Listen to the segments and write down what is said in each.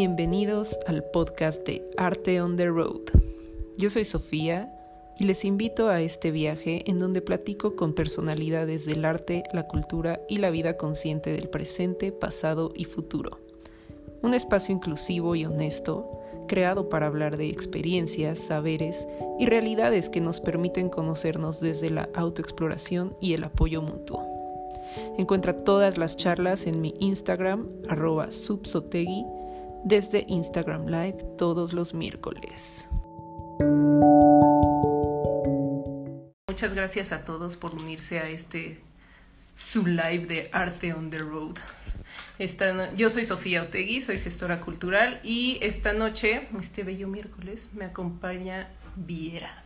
Bienvenidos al podcast de Arte on the Road. Yo soy Sofía y les invito a este viaje en donde platico con personalidades del arte, la cultura y la vida consciente del presente, pasado y futuro. Un espacio inclusivo y honesto, creado para hablar de experiencias, saberes y realidades que nos permiten conocernos desde la autoexploración y el apoyo mutuo. Encuentra todas las charlas en mi Instagram, arroba subsotegui, desde Instagram Live todos los miércoles. Muchas gracias a todos por unirse a este sub live de Arte on the Road. Esta yo soy Sofía Otegui, soy gestora cultural y esta noche, este bello miércoles, me acompaña Viera.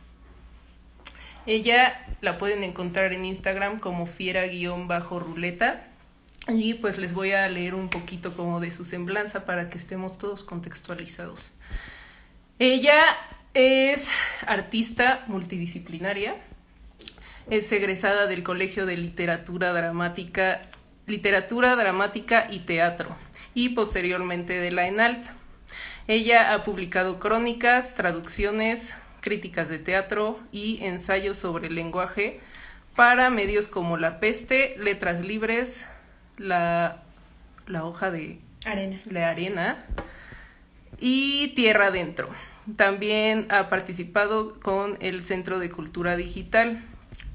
Ella la pueden encontrar en Instagram como fiera-ruleta y pues les voy a leer un poquito como de su semblanza para que estemos todos contextualizados. Ella es artista multidisciplinaria, es egresada del Colegio de Literatura Dramática, Literatura Dramática y Teatro y posteriormente de la ENALT. Ella ha publicado crónicas, traducciones, críticas de teatro y ensayos sobre lenguaje para medios como La Peste, Letras Libres, la, la hoja de arena. la arena y Tierra Adentro. También ha participado con el Centro de Cultura Digital.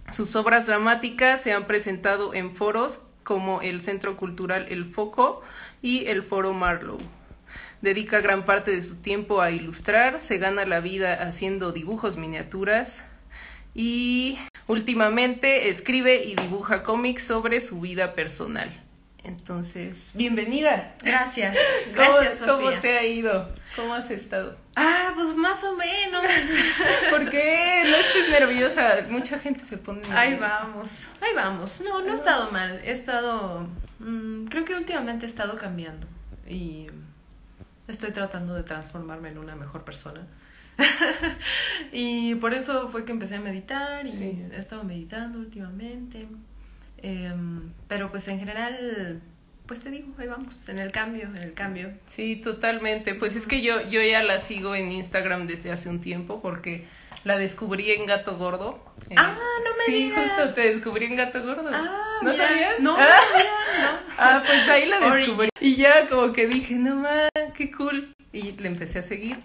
Sus obras dramáticas se han presentado en foros como el Centro Cultural El Foco y el Foro Marlow. Dedica gran parte de su tiempo a ilustrar, se gana la vida haciendo dibujos miniaturas y últimamente escribe y dibuja cómics sobre su vida personal. Entonces, bienvenida. Gracias. Gracias, ¿Cómo, ¿Cómo te ha ido? ¿Cómo has estado? Ah, pues más o menos. ¿Por qué? No estés nerviosa. Mucha gente se pone nerviosa. Ahí vamos. Ahí vamos. No, no he estado mal. He estado. Mmm, creo que últimamente he estado cambiando. Y estoy tratando de transformarme en una mejor persona. y por eso fue que empecé a meditar y sí. he estado meditando últimamente. Eh, pero pues en general, pues te digo, ahí vamos, en el cambio, en el cambio. Sí, totalmente. Pues es que yo, yo ya la sigo en Instagram desde hace un tiempo porque la descubrí en Gato Gordo. Eh, ah, no me sí, digas. Sí, justo te descubrí en Gato Gordo. Ah, ¿No mira. sabías? No, ah. no. ah, pues ahí la descubrí. Y ya como que dije, no más, qué cool. Y le empecé a seguir.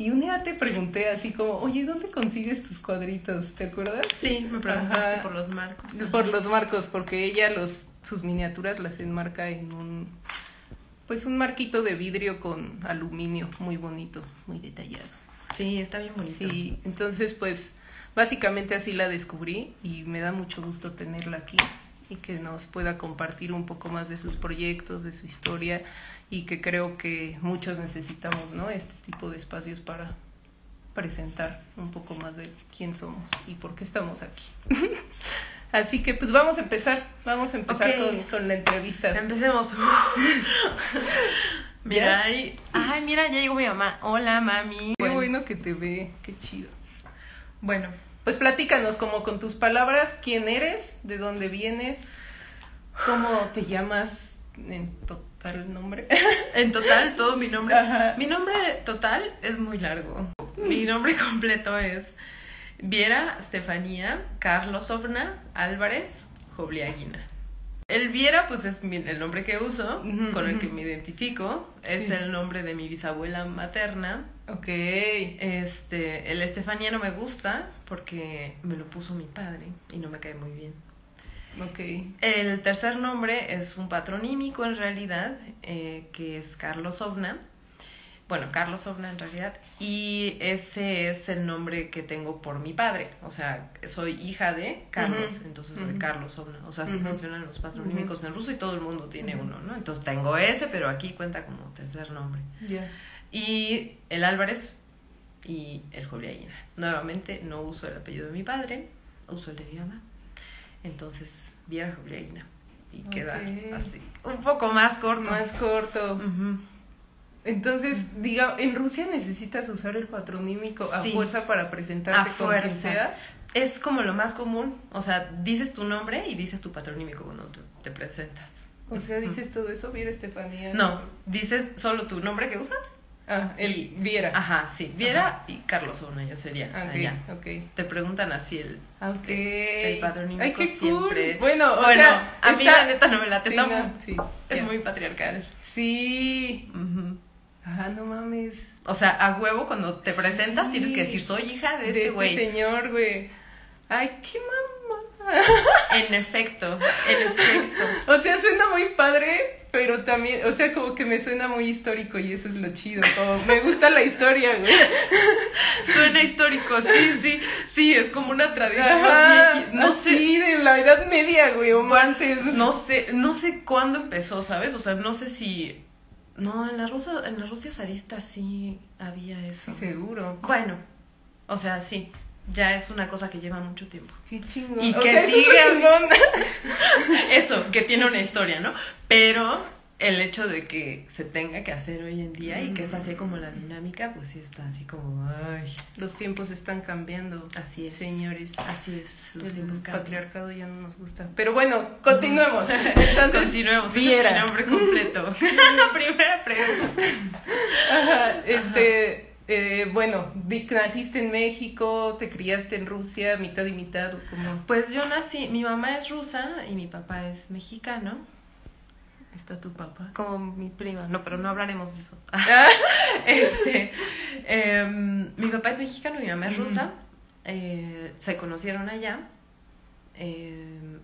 Y un día te pregunté así como, oye, ¿dónde consigues tus cuadritos? ¿Te acuerdas? Sí, me preguntaste Ajá. por los marcos. Por los marcos, porque ella los sus miniaturas las enmarca en un pues un marquito de vidrio con aluminio muy bonito, muy detallado. Sí, está bien bonito. Sí, entonces pues básicamente así la descubrí y me da mucho gusto tenerla aquí y que nos pueda compartir un poco más de sus proyectos, de su historia y que creo que muchos necesitamos, ¿no? Este tipo de espacios para presentar un poco más de quién somos y por qué estamos aquí. Así que pues vamos a empezar, vamos a empezar con, con la entrevista. Empecemos. mira, ahí. Ay, mira, ya llegó mi mamá. Hola, mami. Qué bueno que te ve, qué chido. Bueno, Pues platícanos como con tus palabras, quién eres, de dónde vienes, cómo te llamas en total nombre. en total, todo mi nombre. Ajá. Mi nombre total es muy largo. Mi nombre completo es Viera Estefanía Carlos Ovna Álvarez Jobliaguina. El Viera, pues es mi- el nombre que uso, con el que me identifico. Es Sí. el nombre de mi bisabuela materna. Ok. Este, el Estefanía no me gusta porque me lo puso mi padre y no me cae muy bien. Ok. El tercer nombre es un patronímico en realidad, eh, que es Carlos Ovna. Bueno, Carlos Ovna en realidad. Y ese es el nombre que tengo por mi padre. O sea, soy hija de Carlos, entonces soy. Carlos Ovna. O sea, así funcionan los patronímicos en ruso y todo el mundo tiene uno, ¿no? Entonces tengo ese, pero aquí cuenta como tercer nombre. Ya. Y el Álvarez y el Juliaina. Nuevamente no uso el apellido de mi padre, uso el de mi mamá. Entonces, Viera Juliaina. Y queda así, un poco más corto. Más corto. Entonces, diga, en Rusia necesitas usar el patronímico a Sí. fuerza para presentarte A con quien fuerza. sea. Es como lo más común. O sea, dices tu nombre y dices tu patronímico cuando te, te presentas. O sea, dices todo eso, mira Estefanía. No, dices solo tu nombre que usas Ah, el Y- Viera. Ajá, sí. Viera y Carlos yo sería Ah, ok, allá. ok. Te preguntan así el... Ah, Ok. El patronímico Ay, qué siempre. cool. Bueno, o bueno, sea, a mí está- la neta no me late. Sí, está no, muy- sí, es muy patriarcal. Sí. Ujú. Ah, no mames. O sea, a huevo cuando te presentas Sí. tienes que decir, soy hija de De este este güey. señor, güey. Ay, qué mamá. En efecto, en efecto. O sea, suena muy padre, pero también, o sea, como que me suena muy histórico y eso es lo chido. Como me gusta la historia, güey. Suena histórico, sí, sí, sí, es como una tradición Ajá, No sé, así de la Edad Media, güey, o antes. no sé, no sé cuándo empezó, ¿sabes? O sea, no sé si. No, en la Rusia, en la Rusia zarista sí había eso. Sí, seguro. Bueno, o sea, sí. Ya es una cosa que lleva mucho tiempo. Qué chingón. Y o que sea, eso sigue- chingón. Eso, que tiene una historia, ¿no? Pero el hecho de que se tenga que hacer hoy en día y que es así como la dinámica, pues sí está así como, ay, Los tiempos están cambiando. así es. Señores. Así es, los El tiempos cambian. patriarcado ya no nos gusta. Pero bueno, continuemos. Entonces, Continuemos. Viera. Es nombre completo. Primera pregunta. Ajá, este, eh, bueno, naciste en México, te criaste en Rusia, mitad y mitad, o como Pues yo nací, mi mamá es rusa y mi papá es mexicano, está tu papá. como mi prima. No, pero no hablaremos de eso. Ah, Este, em, mi papá es mexicano, mi mamá es rusa. eh, se conocieron allá. em,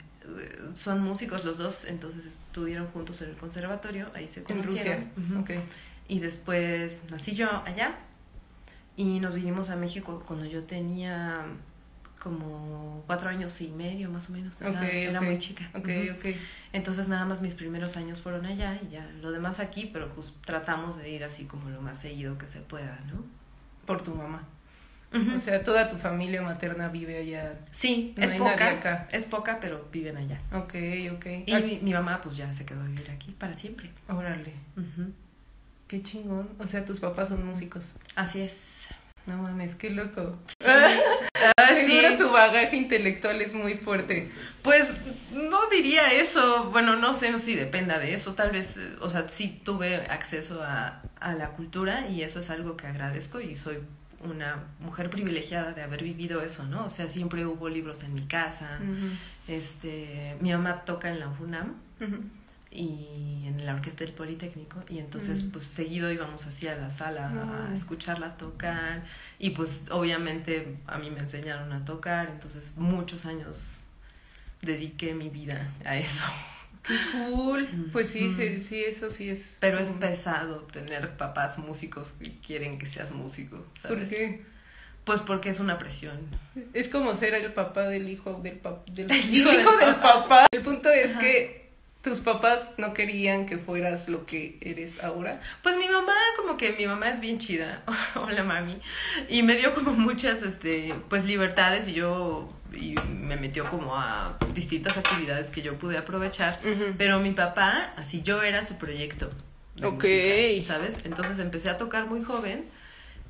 son músicos los dos, entonces estudiaron juntos en el conservatorio, ahí se en conocieron. Rusia. Ujú. Ok. Y después nací yo allá y nos vinimos a México cuando yo tenía como cuatro años y medio más o menos. Era, era muy chica. Ok, Ujú. ok. Entonces nada más mis primeros años fueron allá y ya lo demás aquí, pero pues tratamos de ir así como lo más seguido que se pueda, ¿no? Por tu mamá. O sea, toda tu familia materna vive allá. sí, no es hay nadie poca, acá. es poca, pero viven allá. Ok, ok. Y Ah, mi, mi mamá pues ya se quedó a vivir aquí para siempre. órale, qué chingón. O sea, tus papás son músicos. Así es. No mames, qué loco. Ah, Seguro sí. tu bagaje intelectual es muy fuerte. Pues no diría eso, bueno, no sé si dependa de eso, tal vez, eh, o sea, sí tuve acceso a, a la cultura y eso es algo que agradezco y soy una mujer privilegiada de haber vivido eso, ¿no? O sea, siempre hubo libros en mi casa, este, mi mamá toca en la UNAM. Y en la orquesta del Politécnico y entonces Mm. pues seguido íbamos así a la sala Mm. a escucharla tocar y pues obviamente a mí me enseñaron a tocar, entonces muchos años dediqué mi vida a eso. Qué cool. Pues sí, sí, sí, eso sí es. Pero es pesado tener papás músicos que quieren que seas músico, ¿sabes? ¿Por qué? Pues porque es una presión. Es como ser el papá del hijo del papá. Del El hijo, hijo del del papá. El punto es Ajá. que tus papás no querían que fueras lo que eres ahora. Pues mi mamá, como que mi mamá es bien chida. Hola mami. Y me dio como muchas, este, pues libertades y yo, y me metió como a distintas actividades que yo pude aprovechar. Pero mi papá, así yo era su proyecto. de Ok. música, ¿Sabes? Entonces empecé a tocar muy joven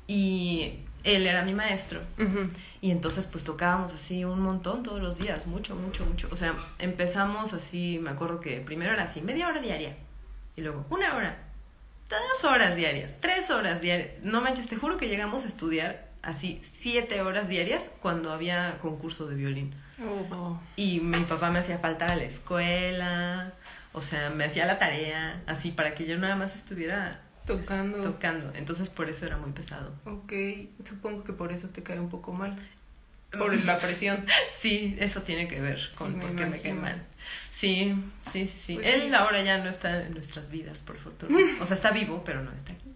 y él era mi maestro. Y entonces pues tocábamos así un montón todos los días, mucho, mucho, mucho. O sea, empezamos así, me acuerdo que primero era así, media hora diaria. Y luego una hora, dos horas diarias, tres horas diarias. No manches, te juro que llegamos a estudiar así siete horas diarias cuando había concurso de violín. Oh. Y mi papá me hacía falta a la escuela, o sea, me hacía la tarea, así para que yo nada más estuviera Tocando. tocando. Entonces por eso era muy pesado. ok, supongo que por eso te cae un poco mal. Por la presión. Sí, eso tiene que ver con Sí, por qué me cae mal. Sí, sí, sí, sí. Pues Él sí. ahora ya no está en nuestras vidas, por fortuna. O sea, está vivo, pero no está aquí.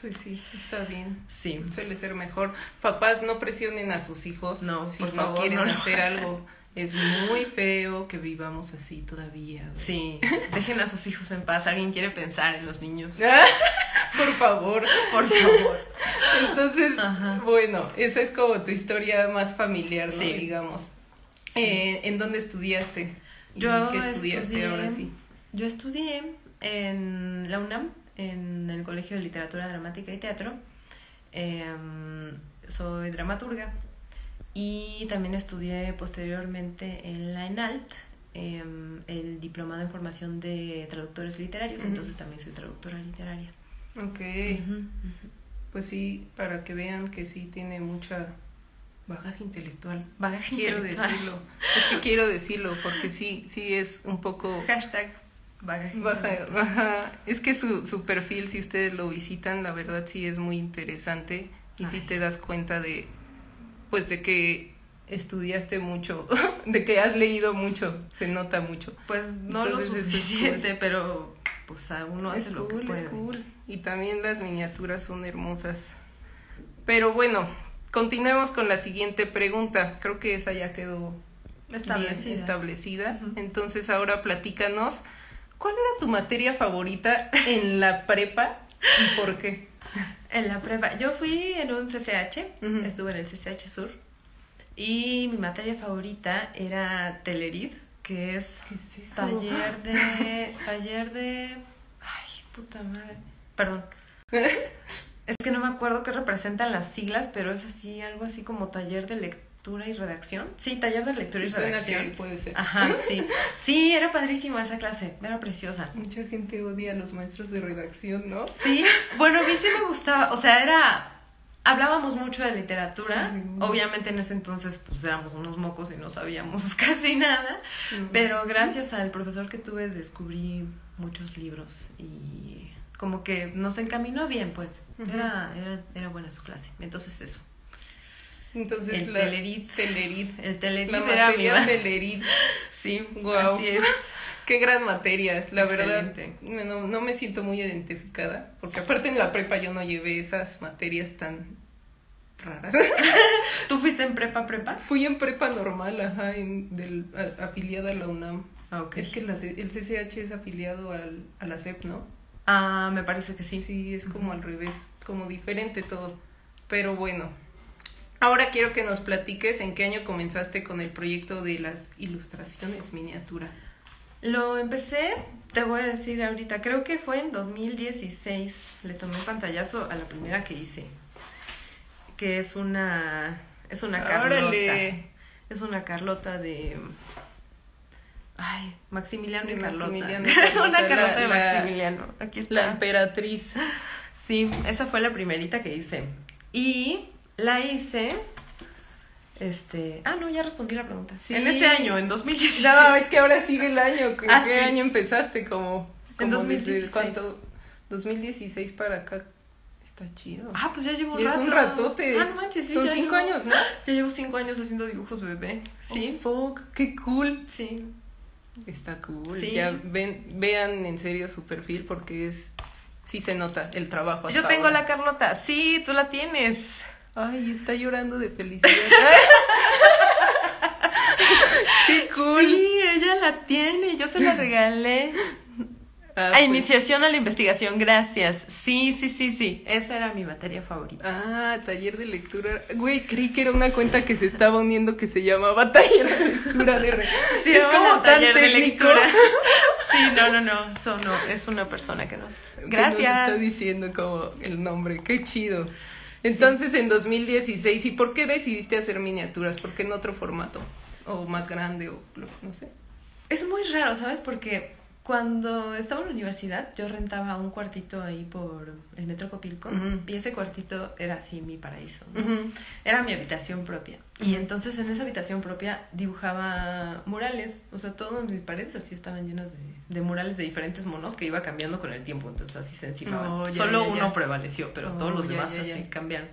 Sí, sí, está bien. Sí. Suele ser mejor. Papás, no presionen a sus hijos No, si por no favor, quieren no hacer algo. Es muy feo que vivamos así todavía. güey. Sí, dejen a sus hijos en paz. ¿Alguien quiere pensar en los niños? Por favor. Por favor. Entonces, Ajá. bueno, esa es como tu historia más familiar, ¿no? Sí. Digamos. Sí. Eh, ¿En dónde estudiaste? ¿Y Yo qué estudiaste estudié- ahora sí? Yo estudié en la UNAM, en el Colegio de Literatura Dramática y Teatro. Em, soy dramaturga y también estudié posteriormente en la ENALT, em, el Diplomado en Formación de Traductores Literarios, entonces también soy traductora literaria. Ok. Pues sí, para que vean que sí tiene mucha bagaje intelectual. Bagaje quiero intelectual. decirlo. Es que quiero decirlo porque sí, sí es un poco... Hashtag bagaje Baja. Es que su, su perfil, si ustedes lo visitan, la verdad sí es muy interesante y sí te das cuenta de, pues de que estudiaste mucho, de que has leído mucho, se nota mucho. Pues no Entonces, lo suficiente, pero pues a uno hace es lo que cool, puede. es cool. Y también las miniaturas son hermosas. Pero bueno, continuemos con la siguiente pregunta. Creo que esa ya quedó Establecida. bien establecida. Entonces ahora platícanos, ¿cuál era tu materia favorita en la prepa y por qué? En la prepa, yo fui en un CCH, estuve en el CCH Sur, y mi materia favorita era Telerid, que es ¿Qué es eso? taller de... taller de... Ay, puta madre. Perdón. Es que no me acuerdo qué representan las siglas, pero es así, algo así como taller de lectura y redacción. Sí, taller de lectura Sí, y redacción. puede ser. Ajá, sí. Sí, era padrísima esa clase, era preciosa. Mucha gente odia a los maestros de redacción, ¿no? Sí, bueno, a mí sí me gustaba, o sea, era... Hablábamos mucho de literatura, Sí, sí. obviamente en ese entonces pues éramos unos mocos y no sabíamos casi nada, pero gracias al profesor que tuve descubrí muchos libros y como que nos encaminó bien, pues, era, era, era buena su clase, entonces eso. Entonces El la Telerid. Telerid. El telerid La era mi materia ma- Telerid. Sí, Guau. así es. Qué gran materia, la Excelente. verdad. No, no me siento muy identificada, porque aparte en la prepa yo no llevé esas materias tan raras. ¿Tú fuiste en prepa prepa? Fui en prepa normal, ajá, en, del, a- afiliada a la UNAM. Ah, ok. Es que la el CCH es afiliado al, a la SEP, ¿no? Ah, me parece que sí. Sí, es como al revés, como diferente todo. Pero bueno, ahora quiero que nos platiques en qué año comenzaste con el proyecto de las ilustraciones miniatura. Lo empecé, te voy a decir ahorita, creo que fue en 2016. Le tomé pantallazo a la primera que hice. Que es una. Es una Carlota. Es una Carlota de. Ay, Maximiliano y Carlota. Maximiliano y Carlota, una Carlota de la- Maximiliano. Aquí está. La emperatriz. Sí, esa fue la primerita que hice. Y la hice. Este. Ah, no, ya respondí la pregunta. Sí. En ese año, en 2016. No, es que ahora sigue el año. ¿En Ah, qué sí. año empezaste? Como, En como 2016. desde cuánto? 2016 para acá. Está chido. Ah, pues ya llevo un Y es rato. un ratote. Ah, no manches, sí. Son ya cinco llevo- años, ¿no? Ya llevo cinco años haciendo dibujos bebé. Sí. Oh, fuck, qué cool. Sí. Está cool. Sí. Ya ven, vean en serio su perfil porque es sí se nota el trabajo. Yo tengo ahora. la Carlota. Sí, tú la tienes. Ay, está llorando de felicidad. qué cool. Sí, ella la tiene. Yo se la regalé. Ah, A pues- iniciación a la investigación, gracias. Sí, sí, sí, sí. Esa era mi materia favorita. Ah, taller de lectura. Güey, creí que era una cuenta que se estaba uniendo que se llamaba taller de lectura de re- Sí, es como tan taller de técnico. lectura. Sí, no, no, no. Eso no. Es una persona que nos. que nos Gracias. está diciendo como el nombre. Qué chido. Entonces, en 2016, ¿y por qué decidiste hacer miniaturas? ¿Por qué en otro formato? O más grande, o no sé. Es muy raro, ¿sabes? Porque cuando estaba en la universidad, yo rentaba un cuartito ahí por el Metro Copilco. Y ese cuartito era así mi paraíso. Era mi habitación propia. Y entonces en esa habitación propia dibujaba murales. O sea, todas mis paredes así estaban llenas de, de murales de diferentes monos que iba cambiando con el tiempo. Entonces así se encimaban. Oh, ya, Solo ya, ya. uno prevaleció, pero Oh, todos los ya, demás así cambiaron.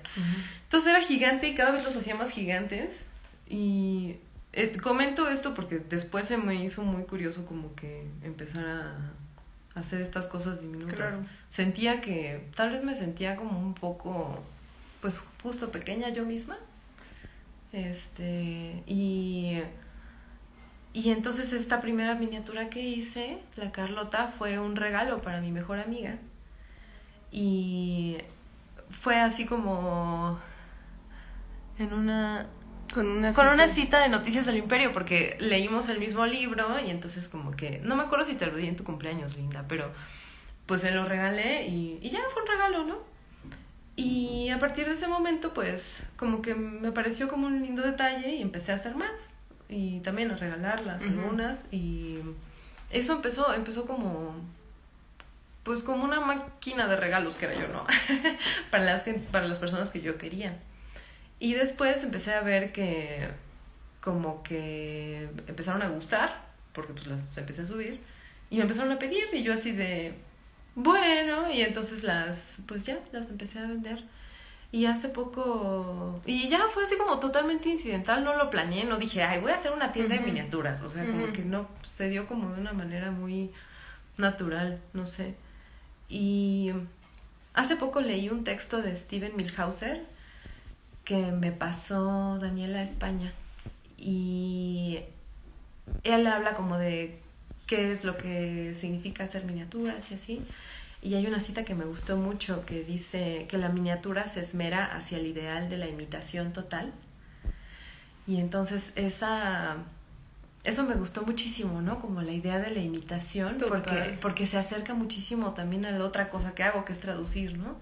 Entonces era gigante y cada vez los hacía más gigantes. Y eh, comento esto porque después se me hizo muy curioso como que empezar a hacer estas cosas diminutas. Claro. Sentía que tal vez me sentía como un poco, pues justo pequeña yo misma. Este, y, y entonces esta primera miniatura que hice, la Carlota, fue un regalo para mi mejor amiga. Y fue así como en una Con una con una cita. cita de noticias del imperio porque leímos el mismo libro y entonces como que no me acuerdo si te lo di en tu cumpleaños Linda pero pues se lo regalé y, y ya fue un regalo no y a partir de ese momento pues como que me pareció como un lindo detalle y empecé a hacer más y también a regalarlas Ujú. algunas y eso empezó empezó como pues como una máquina de regalos que era yo, ¿no? para, las para las personas que yo quería. Y después empecé a ver que como que empezaron a gustar, porque pues las empecé a subir, y me empezaron a pedir, y yo así de, bueno, y entonces las, pues ya, las empecé a vender. Y hace poco, y ya fue así como totalmente incidental, no lo planeé, no dije, ay, voy a hacer una tienda de miniaturas, o sea, como que no, se dio como de una manera muy natural, no sé. Y hace poco leí un texto de Steven Milhauser que me pasó Daniela España y él habla como de qué es lo que significa hacer miniaturas y así. Y hay una cita que me gustó mucho que dice que la miniatura se esmera hacia el ideal de la imitación total. Y entonces esa eso me gustó muchísimo, ¿no? Como la idea de la imitación, porque, porque se acerca muchísimo también a la otra cosa que hago, que es traducir, ¿no?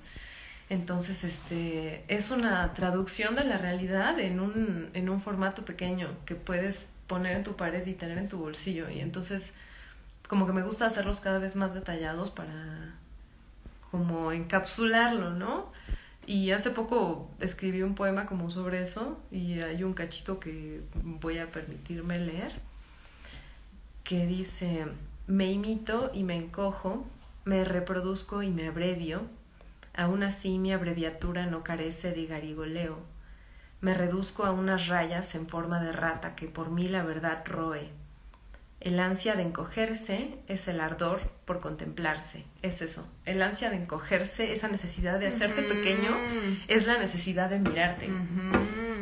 Entonces, este, es una traducción de la realidad en un, en un formato pequeño que puedes poner en tu pared y tener en tu bolsillo. Y entonces, como que me gusta hacerlos cada vez más detallados para como encapsularlo, ¿no? Y hace poco escribí un poema como sobre eso y hay un cachito que voy a permitirme leer que dice, me imito y me encojo, me reproduzco y me abrevio, aún así mi abreviatura no carece de garigoleo, me reduzco a unas rayas en forma de rata que por mí la verdad roe. El ansia de encogerse es el ardor por contemplarse, es eso. El ansia de encogerse, esa necesidad de hacerte pequeño, es la necesidad de mirarte.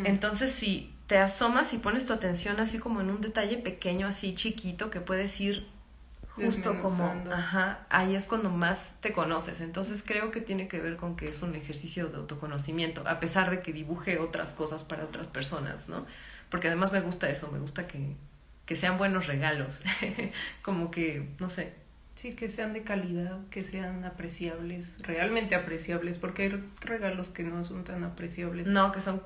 Entonces, si te asomas y pones tu atención así como en un detalle pequeño, así chiquito, que puedes ir justo como, ajá, ahí es cuando más te conoces. Entonces creo que tiene que ver con que es un ejercicio de autoconocimiento, a pesar de que dibuje otras cosas para otras personas, ¿no? Porque además me gusta eso, me gusta que, que sean buenos regalos, como que, no sé. Sí, que sean de calidad, que sean apreciables, realmente apreciables, porque hay regalos que no son tan apreciables. No, que son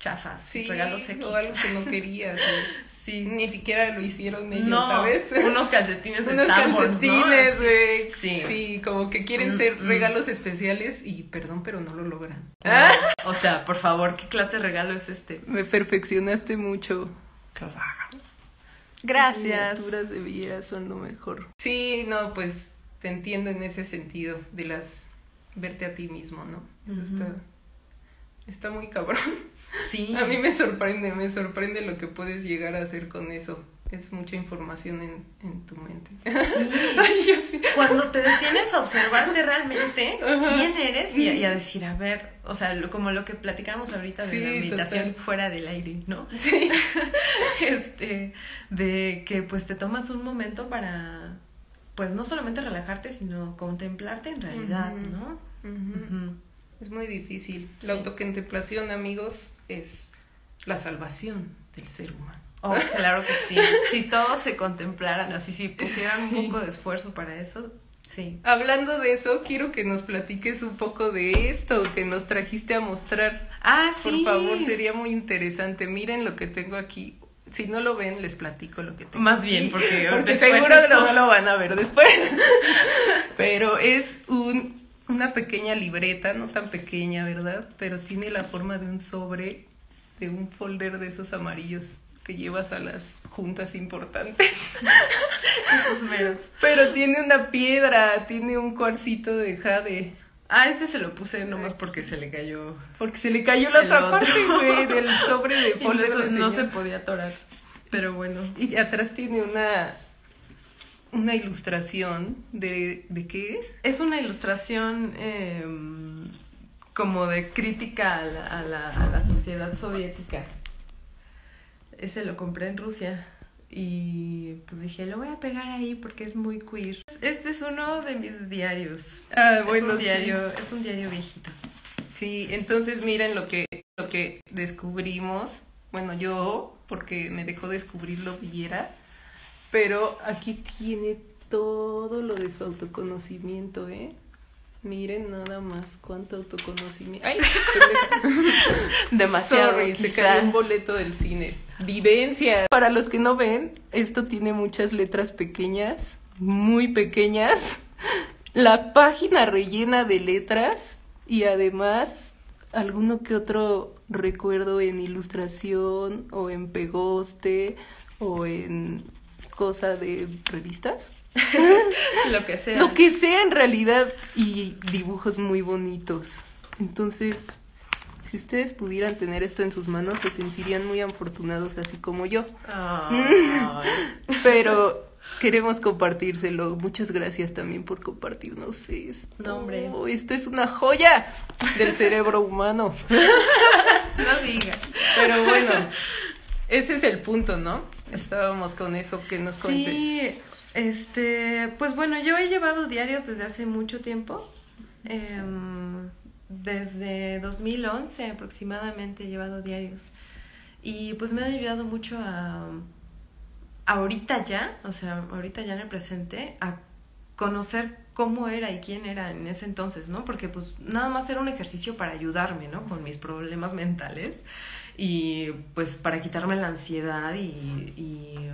chafas, sí, regalos O algo que no querías. sí. Ni siquiera lo hicieron ellos, no, ¿sabes? Unos calcetines Unos calcetines, güey. Sí. sí. como que quieren mm, ser mm. regalos especiales y perdón, pero no lo logran. ¿Ah? O sea, por favor, ¿qué clase de regalo es este? Me perfeccionaste mucho. Claro. Gracias. Las de Villera son lo mejor. Sí, no, pues te entiendo en ese sentido de las verte a ti mismo, ¿no? Eso está está muy cabrón. Sí. A mí me sorprende, me sorprende lo que puedes llegar a hacer con eso. Es mucha información en, en tu mente. Sí. Cuando te detienes a observarte realmente quién eres y a, decir, a ver, o sea, como lo que platicamos ahorita de la meditación fuera del aire, ¿no? Sí. este, de que pues te tomas un momento para, pues no solamente relajarte, sino contemplarte en realidad, ¿no? Es muy difícil. La autocontemplación, amigos, es la salvación del ser humano. Oh, claro que sí. si todos se contemplaran así, si pusieran un poco de esfuerzo para eso, sí. Hablando de eso, quiero que nos platiques un poco de esto que nos trajiste a mostrar. Ah, sí. Por favor, sería muy interesante. Miren lo que tengo aquí. Si no lo ven, les platico lo que tengo. Más bien, porque, porque seguro no lo van a ver después. Pero es un una pequeña libreta, no tan pequeña, ¿verdad? Pero tiene la forma de un sobre, de un folder de esos amarillos que llevas a las juntas importantes. Esos. Pero tiene una piedra, tiene un cuarcito de jade. Ah, ese se lo puse nomás porque se le cayó. Porque se le cayó la otra parte, güey, del sobre de folder. no se podía atorar. Pero bueno. Y atrás tiene una una ilustración de, de qué es? Es una ilustración em, como de crítica a la, a, la, a la, sociedad soviética. Ese lo compré en Rusia y pues dije, lo voy a pegar ahí porque es muy queer. Este es uno de mis diarios. Ah, bueno, es un diario, es un diario viejito. Sí, entonces miren lo que, lo que descubrimos. Bueno, yo, porque me dejó descubrirlo Villera pero aquí tiene todo lo de su autoconocimiento, ¿eh? Miren nada más cuánto autoconocimiento. ¡Ay! Demasiado. Sorry, se cayó un boleto del cine. Vivencia. Para los que no ven, esto tiene muchas letras pequeñas, muy pequeñas. la página rellena de letras y además alguno que otro recuerdo en ilustración o en pegoste o en cosa de revistas. Lo que sea. Lo que sea en realidad y dibujos muy bonitos. Entonces, si ustedes pudieran tener esto en sus manos, se sentirían muy afortunados así como yo. Pero queremos compartírselo. Muchas gracias también por compartirnos esto. No, hombre. Esto es una joya del cerebro humano. no digas. Pero bueno, ese es el punto, ¿no? Estábamos con eso que nos cuentes. Sí, este, pues bueno, yo he llevado diarios desde hace mucho tiempo. Em, desde 2011 aproximadamente he llevado diarios. Y pues me ha ayudado mucho a ahorita ya, o sea, ahorita ya en el presente, a conocer cómo era y quién era en ese entonces, ¿no? Porque pues nada más era un ejercicio para ayudarme, ¿no? Con mis problemas mentales y pues para quitarme la ansiedad y, y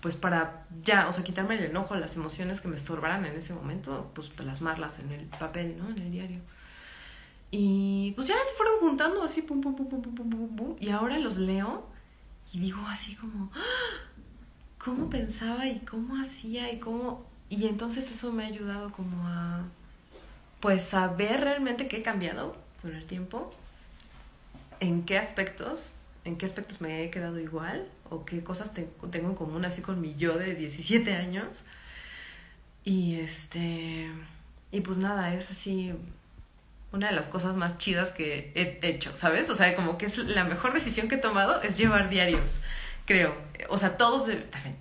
pues para ya, o sea, quitarme el enojo, las emociones que me estorbaran en ese momento, pues plasmarlas en el papel, ¿no? En el diario. Y pues ya se fueron juntando así, pum, pum, pum, pum, pum, pum, pum, y ahora los leo y digo así como, ¡Ah! cómo pensaba y cómo hacía y cómo... Y entonces eso me ha ayudado como a, pues, saber realmente qué he cambiado con el tiempo, en qué aspectos, en qué aspectos me he quedado igual o qué cosas tengo en común así con mi yo de 17 años. Y este, y pues nada, es así una de las cosas más chidas que he hecho, ¿sabes? O sea, como que es la mejor decisión que he tomado es llevar diarios creo. O sea, todos,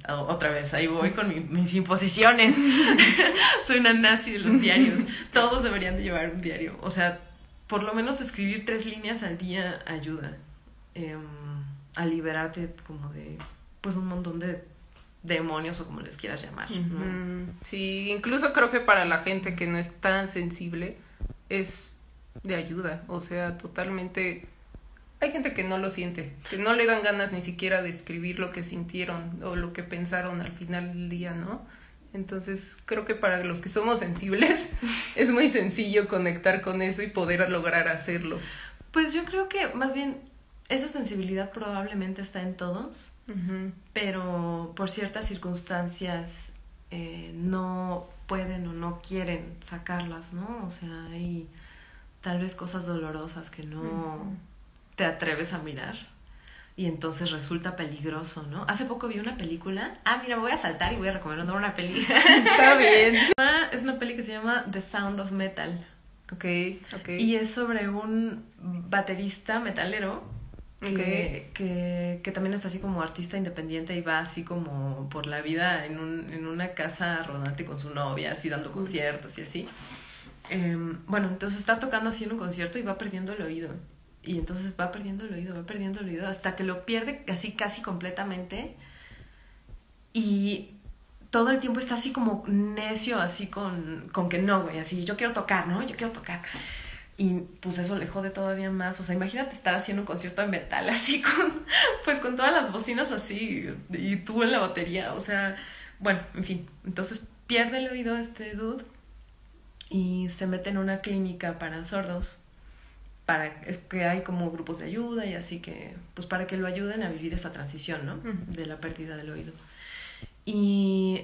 otra vez, ahí voy con mis imposiciones. Soy una nazi de los diarios. Todos deberían de llevar un diario. O sea, por lo menos escribir tres líneas al día ayuda em, a liberarte como de, pues, un montón de demonios o como les quieras llamar. Sí, incluso creo que para la gente que no es tan sensible es de ayuda. O sea, totalmente hay gente que no lo siente, que no le dan ganas ni siquiera de escribir lo que sintieron o lo que pensaron al final del día, ¿no? Entonces creo que para los que somos sensibles es muy sencillo conectar con eso y poder lograr hacerlo. Pues yo creo que más bien esa sensibilidad probablemente está en todos, pero por ciertas circunstancias eh, no pueden o no quieren sacarlas, ¿no? O sea, hay tal vez cosas dolorosas que no te atreves a mirar y entonces resulta peligroso, ¿no? Hace poco vi una película. Ah, mira, me voy a saltar y voy a recomendar una película. Está bien. Es una peli que se llama The Sound of Metal. Ok, ok. Y es sobre un baterista metalero que, que, que, también es así como artista independiente y va así como por la vida en, un, en una casa rodante con su novia, así dando conciertos y así. Em, bueno, entonces está tocando así en un concierto y va perdiendo el oído y entonces va perdiendo el oído, va perdiendo el oído hasta que lo pierde casi, casi completamente y todo el tiempo está así como necio, así con, con que no, güey, así yo quiero tocar, ¿no? Yo quiero tocar. Y pues eso le jode todavía más. O sea, imagínate estar haciendo un concierto de metal así con, pues con todas las bocinas así y tú en la batería. O sea, bueno, en fin. Entonces pierde el oído este dude y se mete en una clínica para sordos para es que hay como grupos de ayuda y así que pues para que lo ayuden a vivir esa transición no de la pérdida del oído. Y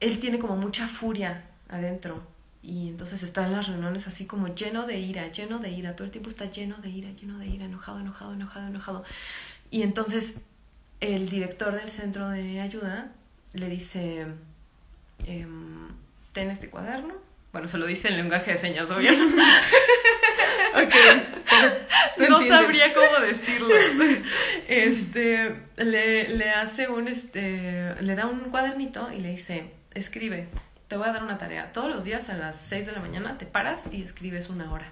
él tiene como mucha furia adentro y entonces está en las reuniones así como lleno de ira lleno de ira. Todo el tiempo está lleno de ira lleno de ira enojado enojado enojado enojado. Y entonces el director del centro de ayuda le dice em, ten este cuaderno bueno se lo dice en lenguaje de señas obvio no sabría cómo decirlo. Este, le, le hace un, este, le da un cuadernito y le dice, escribe, te voy a dar una tarea. Todos los días a las 6 de la mañana te paras y escribes una hora.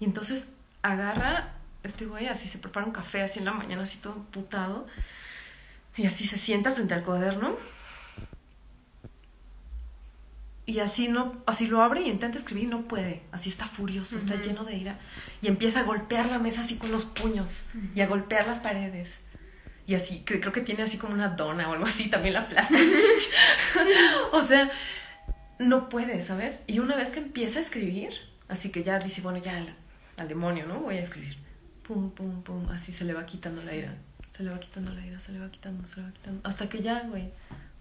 Y entonces agarra este güey, así se prepara un café así en la mañana, así todo putado. Y así se sienta frente al cuaderno y así no, así lo abre y intenta escribir y no puede. Así está furioso, está lleno de ira. Y empieza a golpear la mesa así con los puños y a golpear las paredes. Y así, creo que tiene así como una dona o algo así, también la aplasta. o sea, no puede, ¿sabes? Y una vez que empieza a escribir, así que ya dice, bueno, ya al, al demonio, ¿no? Voy a escribir. Pum, pum, pum, así se le va quitando la ira. Se le va quitando la ira, se le va quitando, se le va quitando. Hasta que ya, güey.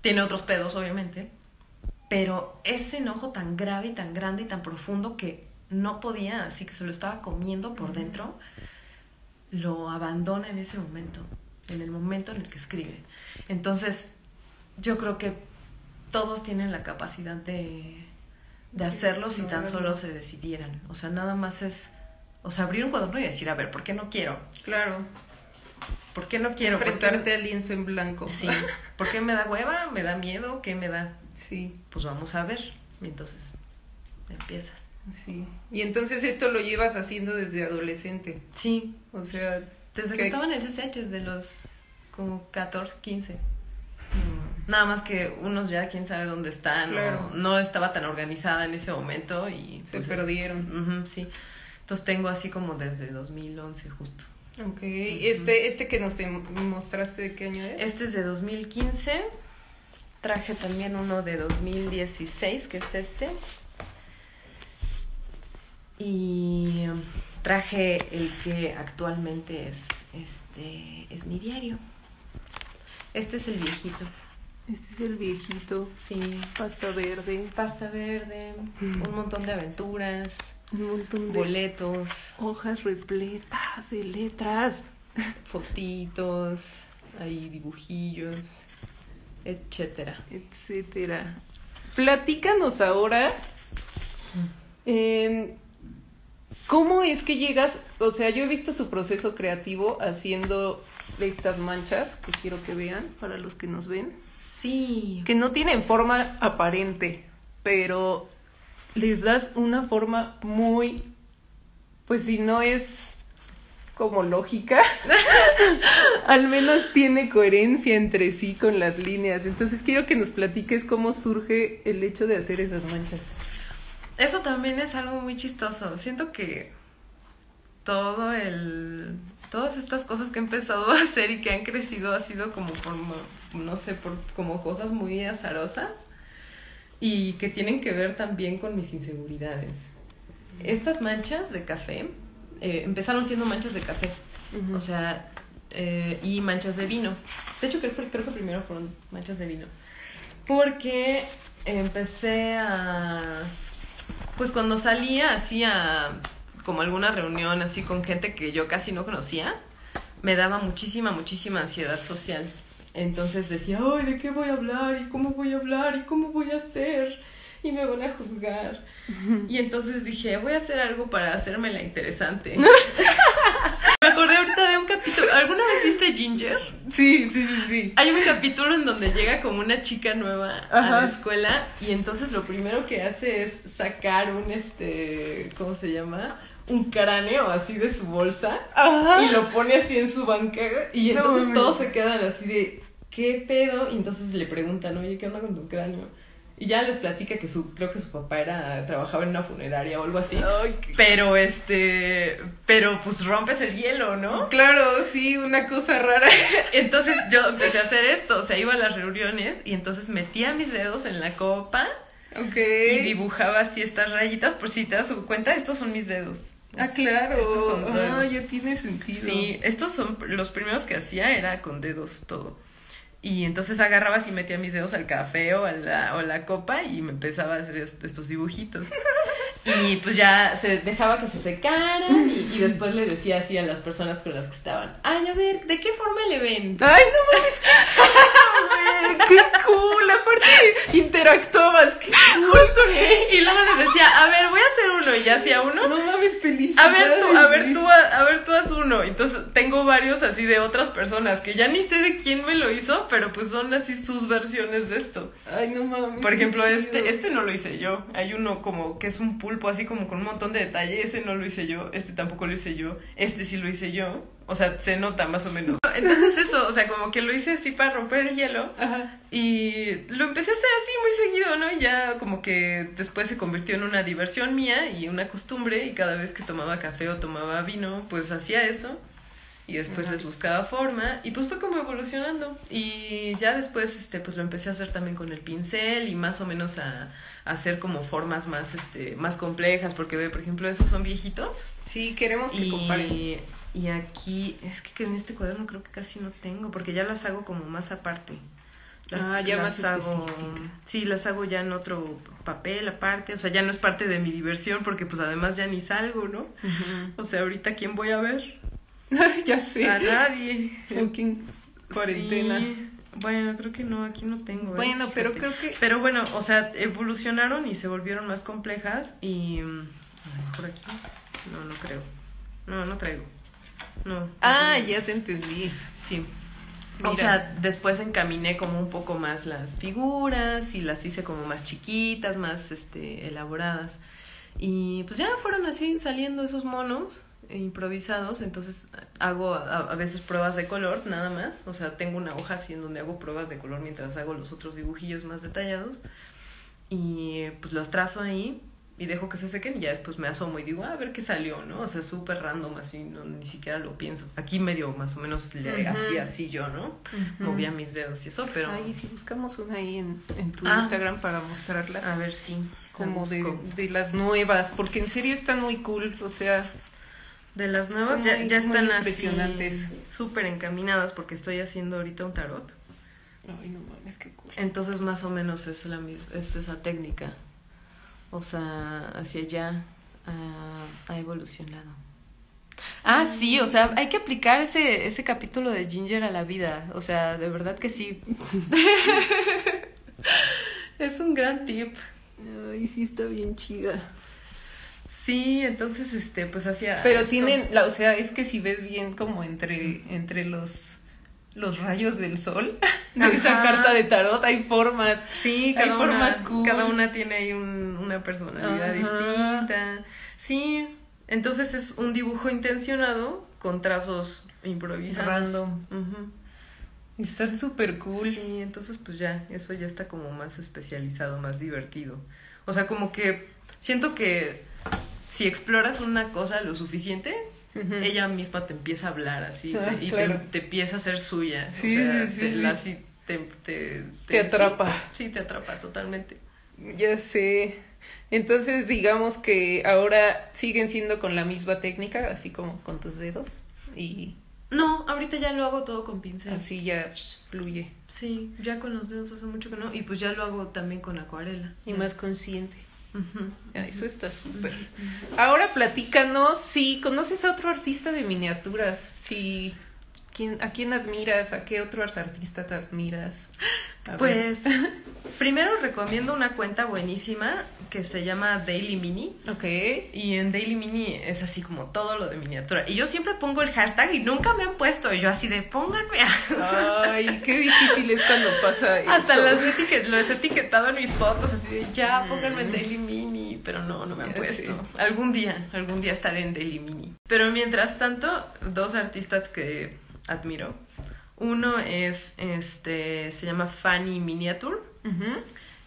Tiene otros pedos, obviamente. Pero ese enojo tan grave y tan grande y tan profundo que no podía, así que se lo estaba comiendo por dentro, lo abandona en ese momento, en el momento en el que escribe. Entonces, yo creo que todos tienen la capacidad de, de hacerlo si tan solo se decidieran. O sea, nada más es, o sea, abrir un cuaderno y decir, a ver, ¿por qué no quiero? Claro. ¿Por qué no quiero? ¿Por qué- Enfrentarte al lienzo en blanco. Sí. ¿Por qué me da hueva? ¿Me da miedo? ¿Qué me da? Sí, Pues vamos a ver. Y entonces empiezas. sí. Y entonces esto lo llevas haciendo desde adolescente. Sí. O sea, Desde que ¿Qué? estaba en el CCH, desde los como 14, 15. Nada más que unos ya quién sabe dónde están. o Claro. no estaba tan organizada en ese momento y se pues, es- perdieron. Ujú, sí. Entonces tengo así como desde 2011 justo. Ok. Este, este que nos em- mostraste, ¿de qué año es? Este es de 2015. Traje también uno de 2016, que es este. Y um, traje el que actualmente es, este, es mi diario. Este es el viejito. Este es el viejito. Sí. Pasta verde. Pasta verde, un montón de aventuras, Un montón de boletos, hojas repletas de letras. fotitos, ahí dibujillos, etcétera. etcétera. Platícanos ahora. eh, ¿Cómo es que llegas? O sea, yo he visto tu proceso creativo haciendo estas manchas que quiero que vean para los que nos ven, Sí. que no tienen forma aparente, pero les das una forma muy, pues si no es como lógica, al menos tiene coherencia entre sí con las líneas. Entonces quiero que nos platiques cómo surge el hecho de hacer esas manchas. Eso también es algo muy chistoso. Siento que todo el todas estas cosas que he empezado a hacer y que han crecido ha sido como por no sé, por como cosas muy azarosas y que tienen que ver también con mis inseguridades. Estas manchas de café eh, empezaron siendo manchas de café, o sea, eh, y manchas de vino. De hecho, creo, creo que primero fueron manchas de vino. Porque empecé a. Pues cuando salía así a. como alguna reunión así con gente que yo casi no conocía, me daba muchísima, muchísima ansiedad social. Entonces decía, ay, ¿de qué voy a hablar? ¿Y cómo voy a hablar? ¿Y cómo voy a hacer? Y me van a juzgar. Y entonces dije, voy a hacer algo para hacérmela interesante. me acordé ahorita de un capítulo. ¿Alguna vez viste Ginger? Sí, sí, sí, sí. Hay un capítulo en donde llega como una chica nueva a la escuela y entonces lo primero que hace es sacar un este, ¿cómo se llama? Un cráneo así de su bolsa Ajá. y lo pone así en su banca y entonces todos se quedan así de ¿qué pedo? Y entonces le preguntan, "Oye, ¿qué onda con tu cráneo?" Y ya les platica que su creo que su papá era trabajaba en una funeraria o algo así. Ay, Pero este, pero pues rompes el hielo, ¿no? Claro, sí, una cosa rara. Entonces yo empecé a hacer esto, o sea, iba a las reuniones y entonces metía mis dedos en la copa Ok. y dibujaba así estas rayitas, por si te das cuenta, estos son mis dedos. Ah, claro. Estos con Ah, dedos. ya tiene sentido. Sí, estos son los primeros que hacía, era con dedos todo. Y entonces agarraba así, metía mis dedos al café o a la, o la copa y me empezaba a hacer est- estos dibujitos. Y pues ya se dejaba que se secaran y, y después le decía así a las personas con las que estaban, ay, a ver, ¿de qué forma le ven? Ay, no mames. Güey, qué cool. Aparte, interactuabas. Qué cool con él. Y luego les decía, a ver, voy a hacer uno y ya hacía uno. No mames, feliz. A ver tú, a ver tú, a, a ver tú haz uno. Entonces tengo varios así de otras personas que ya ni sé de quién me lo hizo, pero pues son así sus versiones de esto. Ay, no mames. Por ejemplo, este, este no lo hice yo. Hay uno como que es un pulpo así como con un montón de detalle. Ese no lo hice yo. Este tampoco lo hice yo. Este sí lo hice yo. O sea, se nota más o menos. Entonces eso, o sea, como que lo hice así para romper el hielo. Ajá. Y lo empecé a hacer así muy seguido, ¿no? Y ya como que después se convirtió en una diversión mía y una costumbre. Y cada vez que tomaba café o tomaba vino, pues hacía eso. Y después Ajá. les buscaba forma y pues fue como evolucionando y ya después este pues lo empecé a hacer también con el pincel y más o menos a, a hacer como formas más este más complejas porque ve por ejemplo esos son viejitos Sí, queremos que comparen. y, y aquí es que en este cuaderno creo que casi no tengo porque ya las hago como más aparte Las- Ah, ya más hago específica. sí las hago ya en otro papel aparte o sea ya no es parte de mi diversión porque pues además ya ni salgo no o sea ahorita quién voy a ver ya sé. a nadie Fucking cuarentena. Sí. Bueno, creo que no, aquí no tengo. ¿eh? Bueno, pero creo que Pero bueno, o sea, evolucionaron y se volvieron más complejas y... por aquí. No, no creo. No, no traigo. No. Ah, ya te entendí. Sí. Mira. O sea, después encaminé como un poco más las figuras y las hice como más chiquitas, más este elaboradas. Y pues ya fueron así saliendo esos monos improvisados, entonces hago a, a veces pruebas de color nada más, o sea, tengo una hoja así en donde hago pruebas de color mientras hago los otros dibujillos más detallados y pues los trazo ahí y dejo que se sequen y ya después me asomo y digo, "Ah, a ver qué salió, ¿no? O sea, súper random, así, no, ni siquiera lo pienso. Aquí medio más o menos le hacía así yo, ¿no? Movía mis dedos y eso, pero... Ay, si buscamos una ahí en, en tu Ah. Instagram para mostrarla. A ver, sí. como de, de las nuevas, porque en serio están muy cool, o sea, De las nuevas ya, ya están impresionantes. así súper encaminadas porque estoy haciendo ahorita un tarot. ay no mames, qué cool. Entonces más o menos es la misma, es esa técnica. O sea, hacia allá ha, ha evolucionado. Ah, sí, o sea, hay que aplicar ese, ese capítulo de Ginger a la vida. O sea, de verdad que sí. es un gran tip. Ay, sí está bien chida. Sí, entonces, este, pues hacia... Pero esto. tienen, la, o sea, es que si ves bien como entre, entre los los rayos del sol de esa carta de tarot hay formas. Sí, Hay cada formas una, cool. cada una tiene ahí un- una personalidad Ajá. distinta. Sí, entonces es un dibujo intencionado con trazos improvisados. Random. Ujú. Está súper cool. Sí, entonces pues ya, eso ya está como más especializado, más divertido. O sea, como que siento que si exploras una cosa lo suficiente, ella misma te empieza a hablar así Ah, te- y claro. te, te empieza a ser suya. Sí, o sea, sí, te, sí. la- así te, te, atrapa. Sí, sí, te atrapa totalmente. Ya sé. Entonces, digamos que ahora siguen siendo con la misma técnica, así como con tus dedos. Y No, ahorita ya lo hago todo con pincel. así ya fluye. Sí, ya con los dedos hace mucho que no. Y pues ya lo hago también con acuarela. Y más consciente. Eso está súper. Ahora platícanos si conoces a otro artista de miniaturas. Si, ¿quién, ¿A quién admiras? ¿A qué otro artista te admiras? A. Pues primero recomiendo una cuenta buenísima que se llama Daily Mini. Ok. Y en Daily Mini es así como todo lo de miniatura. Y yo siempre pongo el hashtag y nunca me han puesto. Y yo así de pónganme. Ay, qué difícil es cuando pasa eso. Hasta las etiquet los he etiquetado en mis fotos, así de ya, Mm. pónganme en Daily Mini, pero no, no me han Ya puesto. sé. Algún día, algún día estaré en Daily Mini. Pero mientras tanto, dos artistas que admiro. Uno es, este, se llama Fanny Miniature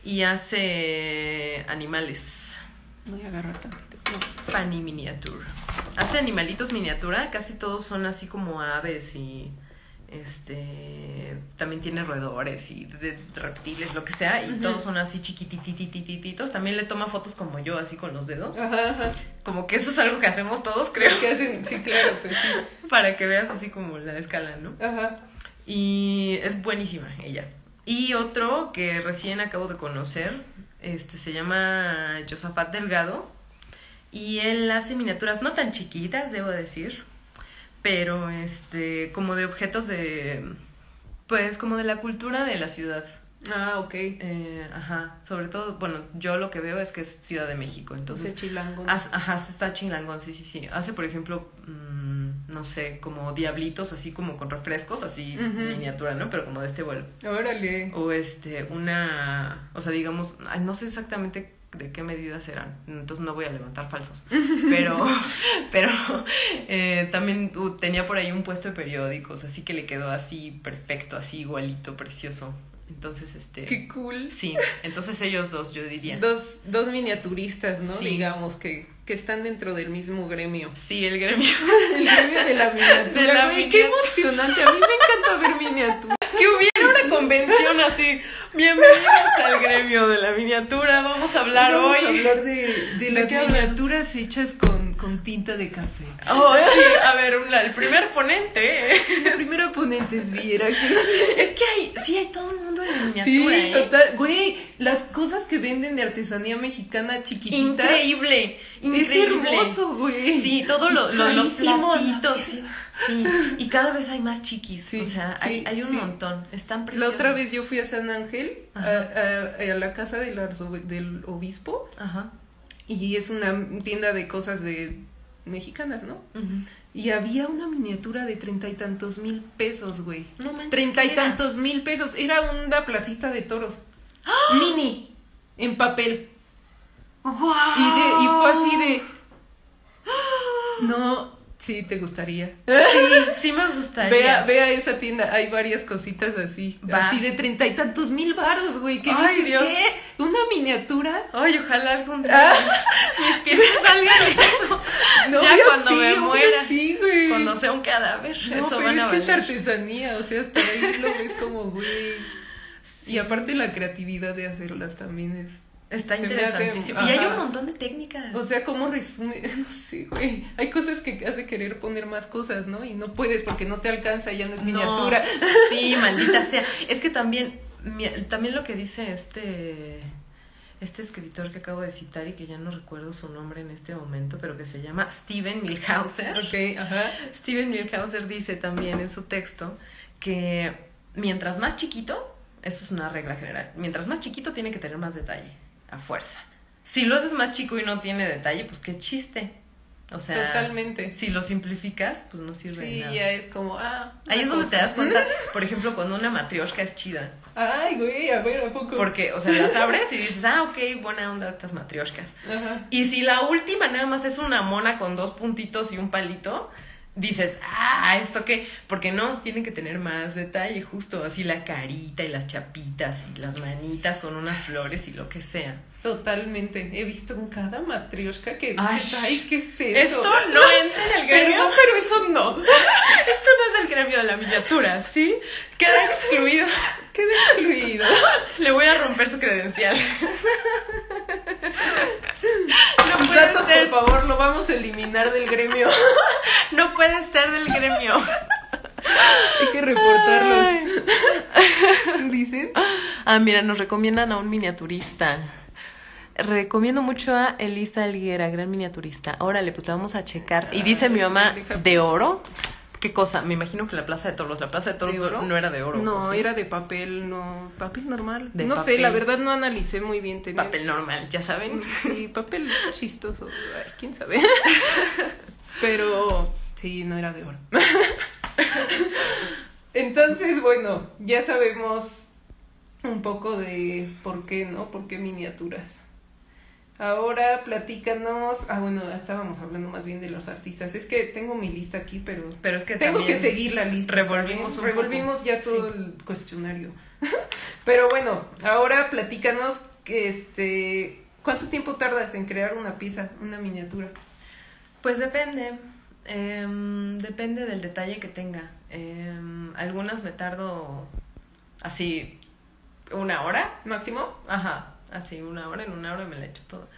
y hace animales. Voy a agarrar tantito. No. Fanny Miniature. Hace animalitos miniatura, casi todos son así como aves y este también tiene roedores y de reptiles, lo que sea, y todos son así chiquitititititos. También le toma fotos como yo, así con los dedos. Ajá, ajá. Como que eso es algo que hacemos todos, creo, ¿Qué hacen? Sí, claro, pues sí. para que veas así como la escala, ¿no? Ajá. Y es buenísima ella. Y otro que recién acabo de conocer, este se llama Josafat Delgado. Y él hace miniaturas no tan chiquitas, debo decir, pero este como de objetos de pues como de la cultura de la ciudad. Ah, ok. Eh, ajá, sobre todo, bueno, yo lo que veo es que es Ciudad de México, Entonces, chilango. Haz- Ajá, está chingangón, sí, sí, sí. Hace, por ejemplo, mm, no sé, como diablitos así como con refrescos, así miniatura, ¿no? Pero como de este vuelo. Órale. O este, una, o sea, digamos, ay, no sé exactamente de qué medidas eran, entonces no voy a levantar falsos. Pero, pero eh, también uh, tenía por ahí un puesto de periódicos, así que le quedó así perfecto, así igualito, precioso. Entonces, este... Qué cool. Sí, entonces ellos dos, yo diría. Dos, dos miniaturistas, ¿no? Sí. Digamos que, que están dentro del mismo gremio. Sí, el gremio. El gremio de la miniatura. De la güey, qué miniatura. emocionante. A mí me encanta ver miniaturas. que hubiera una convención así. Bienvenidos al gremio de la miniatura. Vamos a hablar Vamos hoy. a hablar de, de ¿De las hablan? miniaturas hechas con, con tinta de café. Oh, sí, a ver, el primer ponente. La primera ponente es Viera. que- Es que hay, sí, hay todo el mundo en la Sí, miniatura. ¿eh? total. Güey, las cosas que venden de artesanía mexicana chiquitita. Increíble, Es increíble. hermoso, güey. Sí, todo lo, lo- los la platitos. Sí, sí, y cada vez hay más chiquis. Sí, o sea, hay, hay un montón. Están La preciosos. otra vez yo fui a San Ángel, a, a- a la casa del, obispo, Ajá. y es una tienda de cosas de mexicanas, ¿no? Y había una miniatura de treinta y tantos mil pesos, güey. No Treinta y tantos mil pesos. Era una placita de toros. ¡Ah! Mini. En papel. ¡Guau! Y, de, y fue así de. No, sí, te gustaría. Sí, sí me gustaría. Vea, vea esa tienda, hay varias cositas así. Va. Así de treinta y tantos mil varos, güey. ¿Qué Ay, dices? Dios. ¿Qué? ¿Una miniatura? Ay, ojalá algún día mis pies salgan eso. ya obvio cuando sí, me muera. Sí, güey. Cuando sea un cadáver. No, eso pero van es a que es artesanía, o sea, hasta ahí lo ves como, güey. Y aparte la creatividad de hacerlas también es... Está se hace- interesantísimo. Y hay un montón de técnicas. O sea, ¿cómo resume? No sé, güey. Hay cosas que hace querer poner más cosas, ¿no? Y no puedes porque no te alcanza, ya no es No. miniatura. Sí, maldita sea. Es que también, también lo que dice este, este escritor que acabo de citar y que ya no recuerdo su nombre en este momento, pero que se llama Steven Milhauser. Ok, ajá. Steven Milhauser dice también en su texto que mientras más chiquito, esto es una regla general, mientras más chiquito tiene que tener más detalle, a fuerza. Si lo haces más chico y no tiene detalle, pues qué chiste. O sea, Totalmente. si lo simplificas, pues no sirve de Sí, nada. ya es como, ah. Ahí es donde te das cuenta, por ejemplo, cuando una matrioshka es chida. Ay, güey, a ver, ¿a poco? Porque, o sea, las abres y dices, ah, ok, buena onda estas matrioshkas. Ajá. Y si la última nada más es una mona con dos puntitos y un palito, dices, ah, ¿esto qué? Porque no, tiene que tener más detalle, justo así la carita y las chapitas y las manitas con unas flores y lo que sea. Totalmente. He visto en cada matrioshka que Ay, dices, ay, ¿qué es eso? Esto no entra en el gremio. Pero, pero eso no. Esto no es el gremio de la miniatura, ¿sí? Queda excluido. Queda excluido. Le voy a romper su credencial. No Sus puede datos, ser, por favor, lo vamos a eliminar del gremio. no puede ser del gremio. Hay que reportarlos. ¿Qué dicen? Ah, mira, nos recomiendan a un miniaturista. Recomiendo mucho a Elisa Elguera, gran miniaturista. Órale, pues la vamos a checar. Y dice mi mamá, ¿de oro? ¿Qué cosa? Me imagino que la Plaza de Toros. La Plaza de Toros no era de oro. No, era de papel, no. Papel normal. De no sé, la verdad no analicé muy bien. tenía- papel normal, ya saben. Sí, papel chistoso. Ay, quién sabe. Pero sí, no era de oro. Entonces, bueno, ya sabemos un poco de por qué, ¿no? ¿Por qué miniaturas? Ahora platícanos. Ah, bueno, estábamos hablando más bien de los artistas. Es que tengo mi lista aquí, pero Pero es que tengo que seguir la lista. revolvimos un revolvimos poco. ya todo Sí. el cuestionario. Pero bueno, ahora platícanos este ¿cuánto tiempo tardas en crear una pieza, una miniatura? Pues depende. Em, depende del detalle que tenga. Em, algunas me tardo así una hora. ¿Máximo? Ajá, así una hora, en una hora me la echo todo.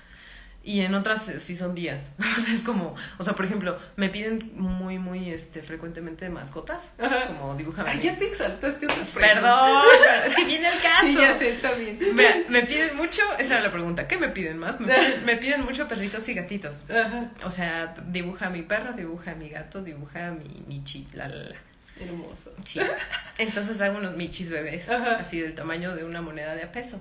Y en otras eh, sí son días. O sea, es como, o sea, por ejemplo, me piden muy, muy, este, frecuentemente mascotas. Ajá. Como dibújame. Ay, ya te exaltaste otra Perdón, es que viene el caso. Sí, ya sé, está bien. Me, me piden mucho, esa era la pregunta, ¿qué me piden más? Me piden, me piden mucho perritos y gatitos. Ajá. O sea, dibuja a mi perro, dibuja a mi gato, dibuja a mi michi, la, la, la. Hermoso. Sí. Entonces hago unos michis bebés, Ajá. así del tamaño de una moneda de a peso.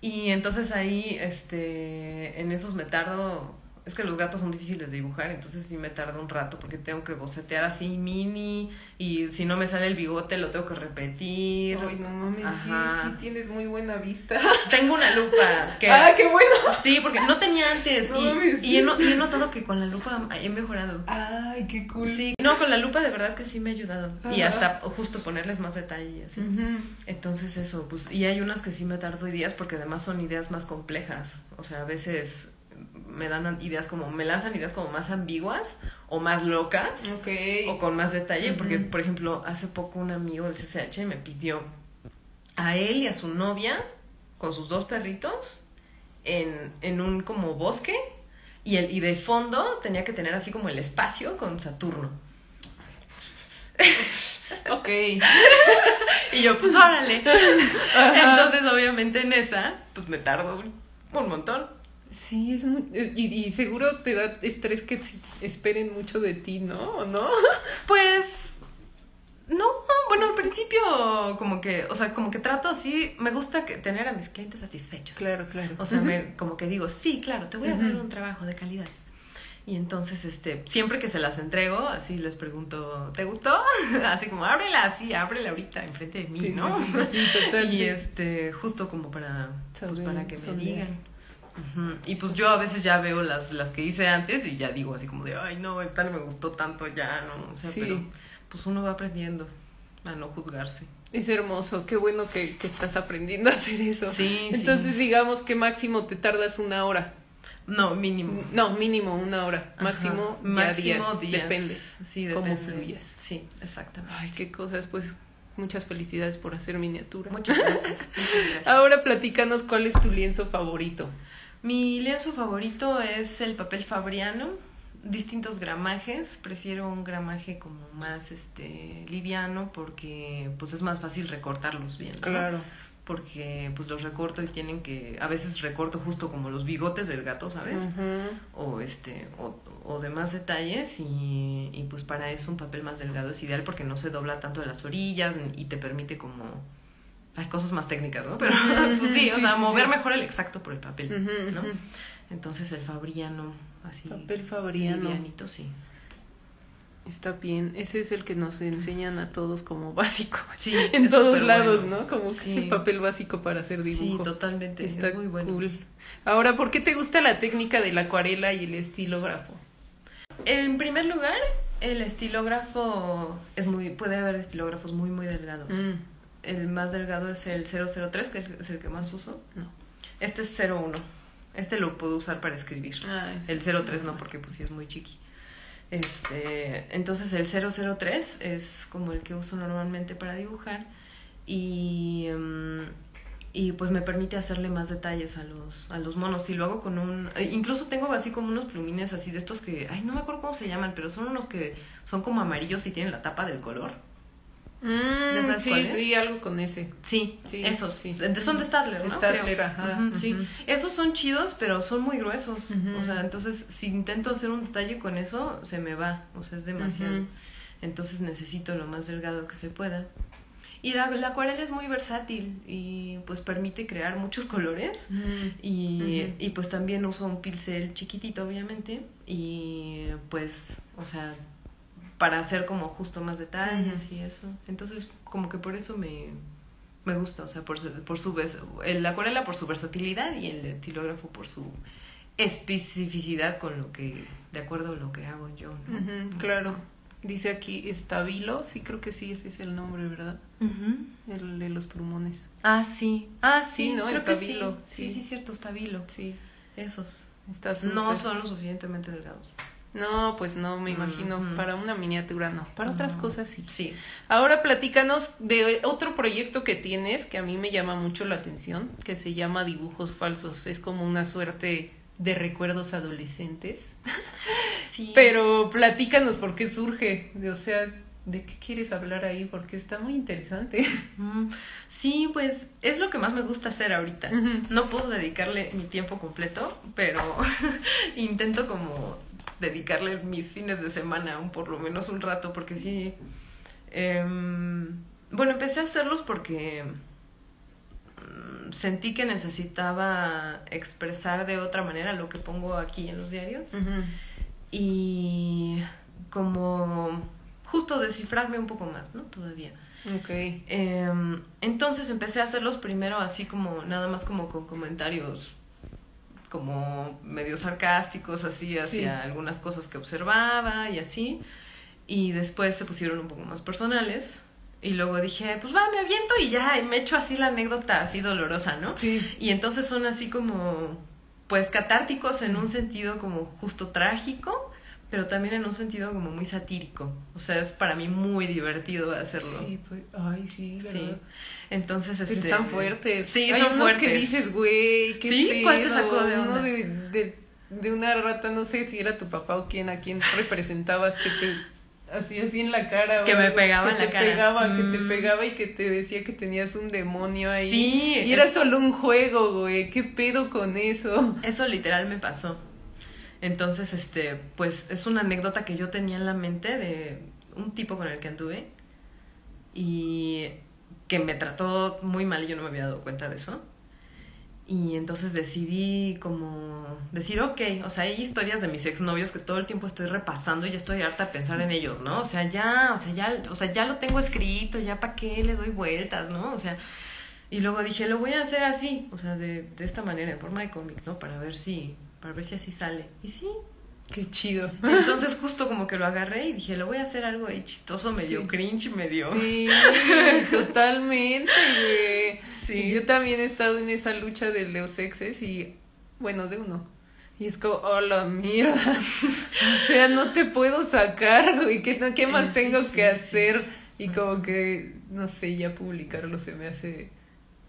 Y entonces ahí, este, en esos me tardo, es que los gatos son difíciles de dibujar, entonces sí me tarda un rato porque tengo que bocetear así mini y si no me sale el bigote lo tengo que repetir. Ay, no mames, sí, Ajá. sí tienes muy buena vista. Tengo una lupa que... ¡Ah, qué bueno! Sí, porque no tenía antes No y, mames, y he, sí. no- y he notado que con la lupa he mejorado. Ay, qué cool. Sí, no, con la lupa de verdad que sí me ha ayudado. Y hasta justo ponerles más detalle y así. Ujú. Entonces eso, pues, y hay unas que sí me tardo ideas porque además son ideas más complejas. O sea, a veces me dan ideas como, me lanzan ideas como más ambiguas o más locas o con más detalle. Porque, por ejemplo, hace poco un amigo del CCH me pidió a él y a su novia con sus dos perritos en, en un como bosque y, el, y de fondo tenía que tener así como el espacio con Saturno. Ok. Y yo, pues órale. Ajá. Entonces, obviamente en esa, pues me tardo un, un montón. Sí, es muy... Y, y seguro te da estrés que esperen mucho de ti, ¿no? ¿O no? Pues, no, bueno, al principio como que, o sea, como que trato así, me gusta que tener a mis clientes satisfechos. Claro, claro. O sea, me- como que digo, sí, claro, te voy a dar un trabajo de calidad. Y entonces, este, siempre que se las entrego, así les pregunto, ¿te gustó? Así como, ábrela, así, ábrela ahorita enfrente de mí, Sí, ¿no? sí, total, Y este, justo como para, pues, para que me sondear. Y pues yo a veces ya veo las, las que hice antes y ya digo así como de, ay, no, esta no me gustó tanto ya, ¿no? O sea, Sí. pero pues uno va aprendiendo a no juzgarse. Es hermoso, qué bueno que, que estás aprendiendo a hacer eso. Sí, sí. Entonces, digamos que máximo te tardas una hora. No, mínimo. No, mínimo una hora. Ajá. Máximo, Máximo días. Depende. Sí, cómo depende. fluyas. Sí, exactamente. Ay, qué cosas. Pues muchas felicidades por hacer miniatura. Muchas gracias. muchas gracias. Ahora platícanos cuál es tu lienzo favorito. Mi lienzo favorito es el papel fabriano, distintos gramajes, prefiero un gramaje como más este liviano porque pues es más fácil recortarlos bien, ¿no? Porque pues los recorto y tienen que a veces recorto justo como los bigotes del gato, ¿sabes? O este o, o demás detalles y, y pues para eso un papel más delgado es ideal porque no se dobla tanto de las orillas y te permite como hay cosas más técnicas, ¿no? Pero pues sí, o sí, sea, sí, mover sí. mejor el exacto por el papel, ¿no? Entonces el fabriano, así. Papel fabriano. livianito, sí. Está bien. Ese es el que nos enseñan a todos como básico. Sí, En todos lados, bueno. ¿no? Como Sí. que papel básico para hacer Sí, dibujo. totalmente. Está es muy bueno. cool. Ahora, ¿por qué te gusta la técnica de la acuarela y el estilógrafo? En primer lugar, el estilógrafo es muy. Puede haber estilógrafos muy, muy delgados. Mm, El más delgado es el 003, que es el que más uso. no. Este es 01. Este lo puedo usar para escribir. Ah, es- El 03 no, porque pues sí es muy chiqui. Este, entonces el 003 es como el que uso normalmente para dibujar y, mm, y pues me permite hacerle más detalles a los, a los monos. Y lo hago con un... eh, Incluso tengo así como unos plumines así de estos que... Ay, no me acuerdo cómo se llaman, pero son unos que son como amarillos y tienen la tapa del color. Mm, ¿Ya sabes sí, sí, algo con ese. Sí, Sí, esos. sí. Son de Stadler, ¿no? Stadler, Creo. ajá, sí. Esos son chidos, pero son muy gruesos. O sea, entonces si intento hacer un detalle con eso, se me va. O sea, es demasiado. Entonces necesito lo más delgado que se pueda. Y la, la acuarela es muy versátil y pues permite crear muchos colores. Y, y pues también uso un pincel chiquitito, obviamente. Y pues, o sea, para hacer como justo más detalles y eso. Entonces, como que por eso me, me gusta, o sea, por, su- por su el acuarela por su versatilidad y el estilógrafo por su especificidad con lo que, de acuerdo a lo que hago yo. ¿no? claro. Dice aquí estabilo, sí creo que sí, ese es el nombre, ¿verdad? El de los plumones. Ah, sí. Ah, sí, Sí, ¿no? creo que sí. Estabilo, Sí, sí. sí, cierto, estabilo. Sí, Esos. está. No son lo suficientemente delgados. No, pues no, me imagino. Para una miniatura no. Para otras No. cosas sí. Sí. Ahora platícanos de otro proyecto que tienes que a mí me llama mucho la atención, que se llama Dibujos Falsos. Es como una suerte de recuerdos adolescentes. sí. Pero platícanos por qué surge, o sea, ¿de qué quieres hablar ahí? Porque está muy interesante. Mm, Sí, pues es lo que más me gusta hacer ahorita. No puedo dedicarle mi tiempo completo, pero intento como dedicarle mis fines de semana, un, por lo menos un rato, porque sí. em, bueno, empecé a hacerlos porque mm, sentí que necesitaba expresar de otra manera lo que pongo aquí en los diarios y como justo descifrarme un poco más, ¿no? Todavía. Ok. Em, entonces empecé a hacerlos primero así como, nada más como con comentarios como medio sarcásticos, así hacia Sí. algunas cosas que observaba y así. Y después se pusieron un poco más personales. Y luego dije, pues va, me aviento y ya, y me echo así la anécdota así dolorosa, ¿no? Sí. Y entonces son así como, pues catárticos en un sentido como justo trágico, pero también en un sentido como muy satírico. O sea, es para mí muy divertido hacerlo. Sí, pues, ay, sí, Sí. ¿verdad? Entonces, Pero este... están fuertes. Sí, Hay son unos fuertes. que dices, güey, qué ¿Sí? pedo. ¿Cuál te sacó de Uno onda? de, de, de una rata, no sé si era tu papá o quién, a quién representabas que te... Así, así en la cara. Que me pegaba que en la te cara. Pegaba, Que te Mm. pegaba y que te decía que tenías un demonio ahí. Sí, Y era es- solo un juego, güey. ¿Qué pedo con eso? Eso literal me pasó. Entonces, este, pues es una anécdota que yo tenía en la mente de un tipo con el que anduve y que me trató muy mal y yo no me había dado cuenta de eso. Y entonces decidí como decir, ok, o sea, hay historias de mis exnovios que todo el tiempo estoy repasando y ya estoy harta de pensar en ellos, ¿no? O sea, ya, o sea, ya, o sea, ya lo tengo escrito, ya para qué le doy vueltas, ¿no? O sea, y luego dije, lo voy a hacer así, o sea, de, de esta manera, en forma de cómic, ¿no? Para ver si, para ver si así sale. Y sí. Qué chido. Entonces justo como que lo agarré y dije, lo voy a hacer algo ahí chistoso, medio Sí. cringe, medio... Sí, totalmente, güey. Sí. Yo también he estado en esa lucha de los exes y, bueno, de uno. Y es como, oh, la mierda. o sea, no te puedo sacar, güey. ¿Qué, no, ¿qué más tengo que hacer? Y como que, no sé, ya publicarlo se me hace...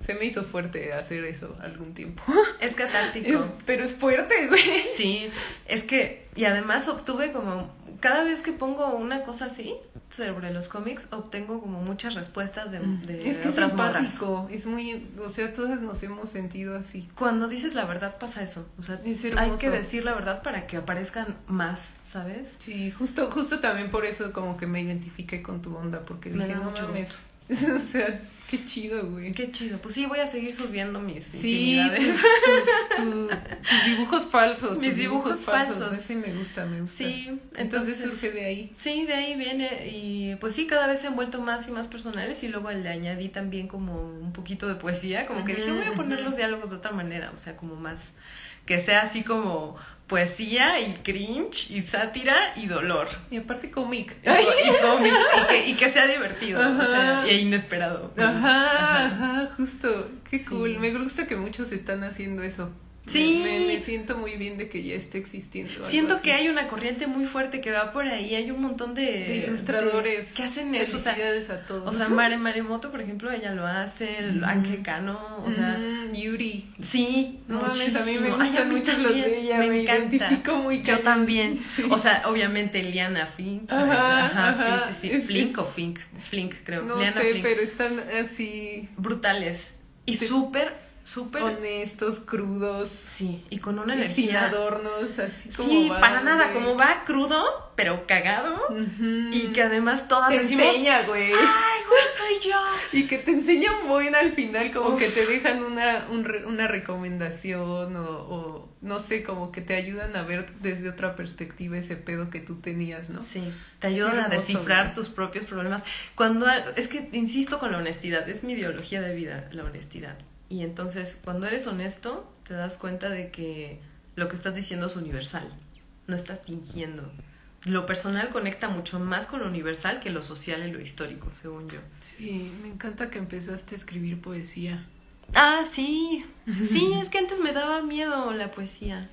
Se me hizo fuerte hacer eso algún tiempo. Es catártico. Es- pero es fuerte, güey. Sí, es que, y además obtuve como, cada vez que pongo una cosa así sobre los cómics, obtengo como muchas respuestas de, de Es que es otras simpático. Es muy... O sea, todas nos hemos sentido así. Cuando dices la verdad pasa eso, o sea, Es hay que decir la verdad para que aparezcan más, ¿sabes? Sí, justo, justo también por eso como que me identifiqué con tu onda, porque Me dije, no mucho mames. o sea, qué chido, güey. Qué chido, pues sí, voy a seguir subiendo mis Sí, intimidades. tus, tus, tu- tus dibujos falsos. Mis tus dibujos falsos. Ese me gusta, me gusta. Sí, entonces, entonces- surge de ahí. Sí, de ahí viene y pues sí, cada vez se han vuelto más y más personales y luego le añadí también como un poquito de poesía, como que dije voy a poner los diálogos de otra manera, o sea, como más, que sea así como poesía y cringe y sátira y dolor. Y aparte cómic. Y, y cómic, y que, y que sea divertido, o sea, Ajá. e inesperado. Ajá, ajá, justo. Qué Sí. cool. Me gusta que muchos están haciendo eso. Sí. Me, me siento muy bien de que ya esté existiendo. Siento así. que hay una corriente muy fuerte que va por ahí, hay un montón de, de ilustradores de- que hacen eso, o sea, a todos. O sea, Mare Maremoto, por ejemplo, ella lo hace, el. Ángel Cano, o sea, Mm, Yuri. sí, No mames, a mí me muchísimo. Ay, gustan a mí mucho los de ella, me, identifico muy Yo también. Sí. O sea, obviamente Liana Fink. Ajá, Ajá, ajá. sí, sí, sí. Es- Flink es- o Fink. Flink, creo. No Liana sé, Flink. pero están así Brutales. Y súper, súper. honestos, crudos, Sí, y con una sin energía. adornos, así como Sí, va, para nada, güey. como va crudo, pero cagado. Y que además todas te decimos, enseña, güey. ¡Ay, güey, soy yo! Y que te enseña un buen al final, como Uf. que te dejan una, un una recomendación o, o no sé, como que te ayudan a ver desde otra perspectiva ese pedo que tú tenías, ¿no? Sí, te ayudan a descifrar tus propios problemas. Cuando es que insisto con la honestidad, es mi ideología de vida, la honestidad. Y entonces, cuando eres honesto, te das cuenta de que lo que estás diciendo es universal. No estás fingiendo. Lo personal conecta mucho más con lo universal que lo social y lo histórico, según yo. Sí, me encanta que empezaste a escribir poesía. Ah, sí. Sí, es que antes me daba miedo la poesía.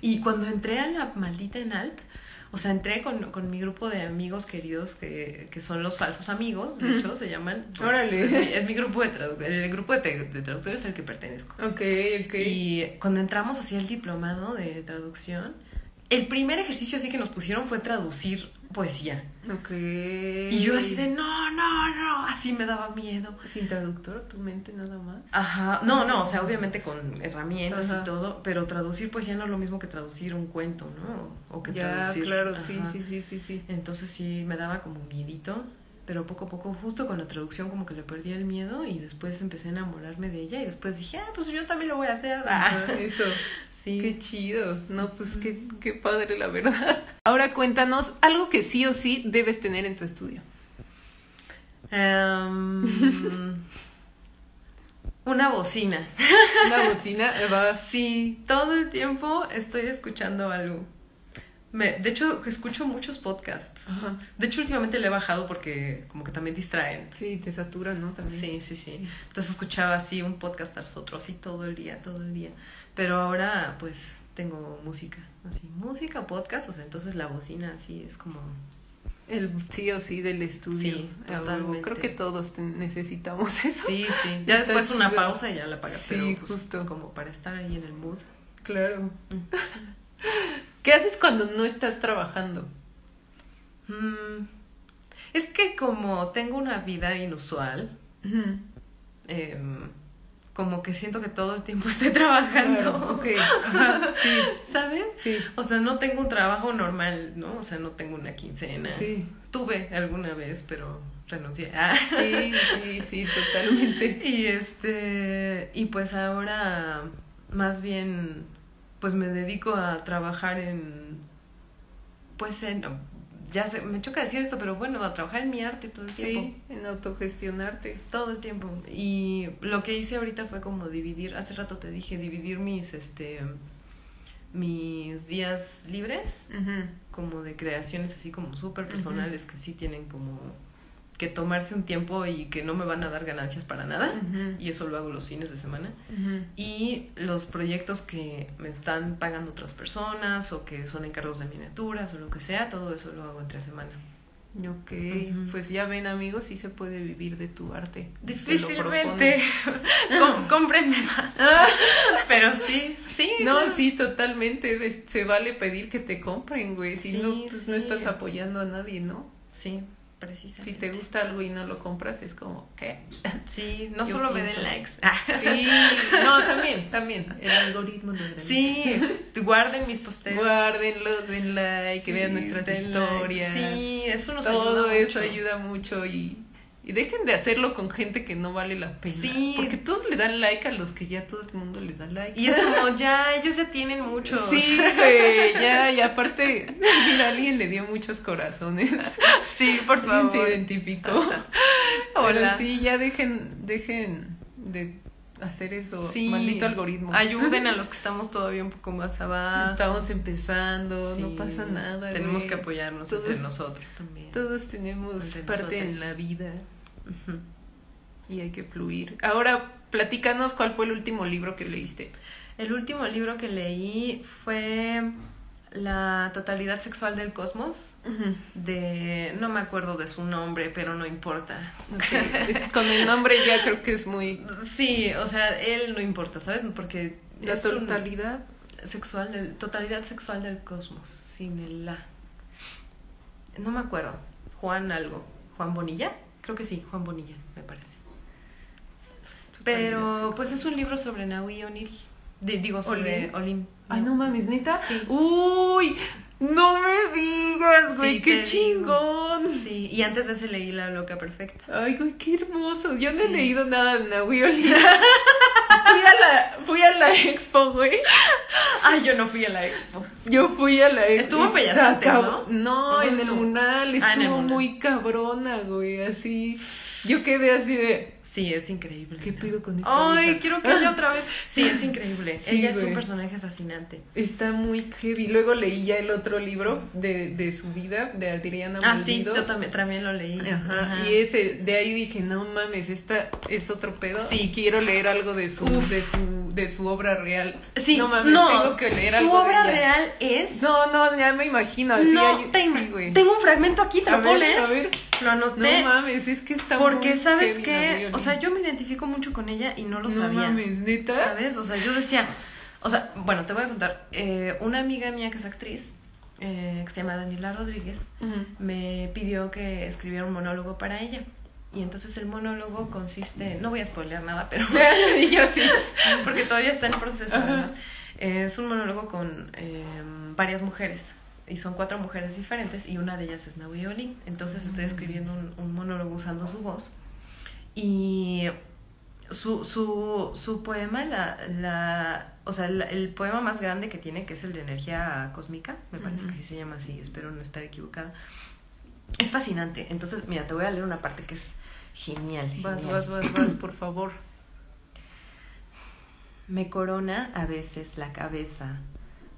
Y cuando entré a la maldita en alt, o sea, entré con, con mi grupo de amigos queridos que, que son los falsos amigos, de hecho, se llaman. Órale. Es mi, es mi grupo de traductores. El grupo de, te- de traductores al que pertenezco. Ok, ok. Y cuando entramos así al diplomado de traducción, el primer ejercicio así que nos pusieron fue traducir poesía. Ok. Y yo así de, no, no, no, así me daba miedo. Sin traductor, tu mente nada más. Ajá, no, no, o sea, obviamente con herramientas Ajá. y todo, pero traducir poesía no es lo mismo que traducir un cuento, ¿no? O que ya, traducir. claro, sí, ajá. sí, sí, sí, sí. Entonces sí me daba como miedito pero poco a poco, justo con la traducción, como que le perdí el miedo y después empecé a enamorarme de ella y después dije, ah, pues yo también lo voy a hacer. Ajá, eso. Sí. Qué chido. No, pues qué, qué padre, la verdad. Ahora cuéntanos algo que sí o sí debes tener en tu estudio. Em, una bocina. Una bocina, va. Sí, todo el tiempo estoy escuchando algo. Me, de hecho, escucho muchos podcasts. Ajá. De hecho, últimamente le he bajado porque como que también distraen. Sí, te satura, ¿no? También. Sí, sí, sí. Entonces escuchaba así un podcast tras otro, así todo el día, todo el día. Pero ahora, pues, tengo música. Así, música, podcast, o sea, entonces la bocina así es como... El sí o sí del estudio. Sí, totalmente. Creo que todos necesitamos eso. Sí, sí. Ya después una pausa y ya la apagas. Sí, pero, pues, justo. Como para estar ahí en el mood. Claro. ¿Qué haces cuando no estás trabajando? Mm, es que como tengo una vida inusual, em, como que siento que todo el tiempo estoy trabajando. Claro, ok. Ajá, sí, ¿Sabes? sí. O sea, no tengo un trabajo normal, ¿no? O sea, no tengo una quincena. Sí, Tuve alguna vez, pero renuncié. Ah. sí, sí, sí, totalmente. Y este, y pues ahora más bien, pues me dedico a trabajar en, pues en, ya sé, me choca decir esto, pero bueno, a trabajar en mi arte todo el tiempo. Sí, en autogestionarte. Todo el tiempo. Y lo que hice ahorita fue como dividir, hace rato te dije, dividir mis, este, mis días libres como de creaciones así como súper personales que sí tienen como que tomarse un tiempo y que no me van a dar ganancias para nada. Y eso lo hago los fines de semana. Y los proyectos que me están pagando otras personas o que son encargos de miniaturas o lo que sea, todo eso lo hago entre semana. Ok, pues ya ven amigos, sí se puede vivir de tu arte. Difícilmente. Com- cómprenme más. Pero sí, sí. No, claro. sí, totalmente. Se vale pedir que te compren, güey. Si Sí, no, pues no estás apoyando a nadie, ¿no? Sí, Si te gusta algo y no lo compras, es como, ¿qué? Sí, no Yo solo me den likes. Sí, no, también, también. El algoritmo agradece. Sí, guarden mis posteos. Guárdenlos, den like, Sí, vean nuestras like. historias. Sí, eso nos Todo ayuda eso mucho. ayuda mucho y, y dejen de hacerlo con gente que no vale la pena. Sí. Porque todos le dan like a los que ya todo el mundo les da like. Y es como, ya, ellos ya tienen muchos. Sí, güey, ya, y aparte, mira, alguien le dio muchos corazones. Sí, por Alguien favor. se identificó. Hola. Pero sí, ya dejen, dejen de hacer eso. Sí. Maldito algoritmo. Ayuden a los que estamos todavía un poco más abajo. Estamos empezando, no pasa nada. Tenemos güey. que apoyarnos Todos- entre nosotros también. Todos tenemos Entre parte en la vida Y hay que fluir. Ahora, platícanos cuál fue el último libro que leíste. El último libro que leí fue La totalidad sexual del cosmos. De. No me acuerdo de su nombre, pero no importa. Con el nombre ya creo que es muy... Sí, o sea, él no importa, ¿sabes? Porque. La un- totalidad. sexual del, totalidad sexual del cosmos, sin el la. No me acuerdo. Juan algo. Juan Bonilla? Creo que sí, Juan Bonilla, me parece. Pero pues es un libro sobre Naui Oniri. Di- digo, sobre Olim. Olim. Ay, no mames, neta. Sí. Uy, no me digas, güey, Sí, qué chingón. Sí, y antes de ese leí La Loca Perfecta. Ay, güey, qué hermoso. Yo no he leído nada de Nahui Olin. fui a la, fui a la expo, güey. Ay, yo no fui a la expo. Yo fui a la expo. Estuvo Bellas Artes, ¿no? No, ¿Dónde en el estuvo? Munal. Estuvo Ah, en el Munal. muy cabrona, güey, así. Yo quedé así de, Sí, es increíble. ¿qué pido con esta Ay, vieja? quiero que haya otra vez. Sí, es increíble. Sí, Ella es un güey. personaje fascinante. Está muy heavy. Luego leí ya el otro libro de, de su vida, de Adriana Ah, sí, Malvido. yo también, también lo leí. Ajá, Ajá. y ese, de ahí dije, no mames, esta es otro pedo. Sí. Y quiero leer algo de su, de su, de su obra real. Sí, no mames, no, tengo que leer su algo de obra ella. real es... No, no, ya me imagino. Así no, hay- te- sí, güey. tengo un fragmento aquí, te a lo puedo ver, leer. a ver. Lo anoté. No mames, es que está porque, muy ¿sabes qué? O sea, yo me identifico mucho con ella y no lo no sabía. mames, neta. ¿Sabes? O sea, yo decía... O sea, bueno, te voy a contar. Eh, una amiga mía que es actriz, eh, que se llama Daniela Rodríguez, me pidió que escribiera un monólogo para ella. Y entonces el monólogo consiste... No voy a spoilear nada, pero... yo sí. porque todavía está en proceso además. Es un monólogo con eh, varias mujeres y son cuatro mujeres diferentes y una de ellas es Naui Olin. Entonces estoy escribiendo un, un monólogo usando su voz y su, su, su poema, la, la, o sea, el, el poema más grande que tiene, que es el de energía cósmica, me parece que sí se llama así, espero no estar equivocada, es fascinante. Entonces, mira, te voy a leer una parte que es genial. Vas, genial. vas, vas, vas, por favor. Me corona a veces la cabeza,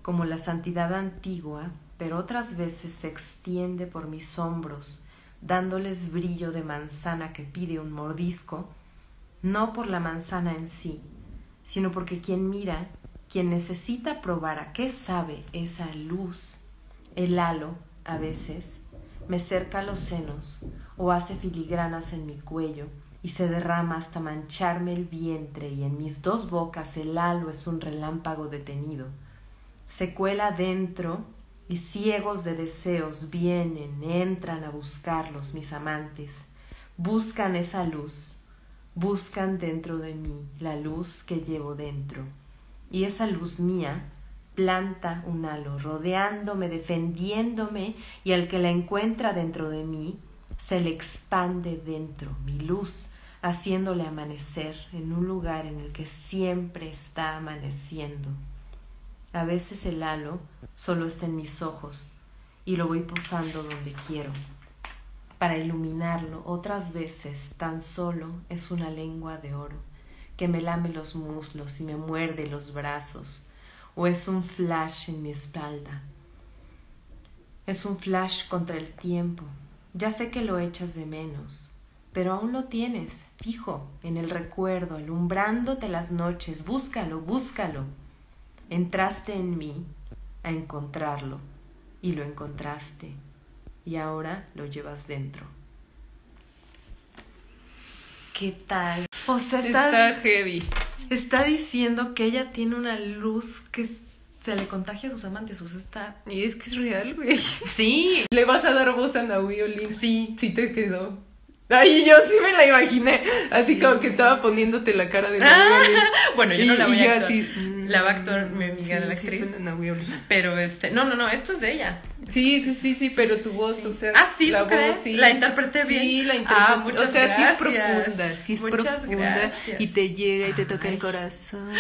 como la santidad antigua, pero otras veces se extiende por mis hombros, dándoles brillo de manzana que pide un mordisco, no por la manzana en sí, sino porque quien mira, quien necesita probar a qué sabe esa luz, el halo, a veces, me cerca los senos o hace filigranas en mi cuello y se derrama hasta mancharme el vientre y en mis dos bocas el halo es un relámpago detenido. Se cuela dentro y ciegos de deseos vienen, entran a buscarlos mis amantes, buscan esa luz, buscan dentro de mí la luz que llevo dentro. Y esa luz mía planta un halo, rodeándome, defendiéndome, y al que la encuentra dentro de mí, se le expande dentro mi luz, haciéndole amanecer en un lugar en el que siempre está amaneciendo. A veces el halo solo está en mis ojos y lo voy posando donde quiero. Para iluminarlo, otras veces tan solo es una lengua de oro que me lame los muslos y me muerde los brazos, o es un flash en mi espalda. Es un flash contra el tiempo. Ya sé que lo echas de menos, pero aún lo tienes, fijo, en el recuerdo, alumbrándote las noches. Búscalo, búscalo. Entraste en mí a encontrarlo y lo encontraste y ahora lo llevas dentro. ¿Qué tal? O sea, está, Está heavy. está diciendo que ella tiene una luz que se le contagia a sus amantes. O sea, está. Y es que es real, güey. Sí, Le vas a dar voz a Naui Olin. sí. Sí te quedó. Ay, yo sí me la imaginé. Así Sí. como que estaba poniéndote la cara de Ah. Bueno, yo y, no la voy a actuar. así. mm, La va a actuar mi amiga, la sí, actriz. Naui Olin. Pero este. No, no, no, esto es de ella. Sí, sí, sí, sí, pero tu voz, o sea. Ah, sí, la ¿tú crees? sí. La interpreté bien. Sí, la interpreté. Ah, muchas O sea, sí es profunda, sí es Muchas profunda. gracias. Y te llega y te toca Ay. el corazón.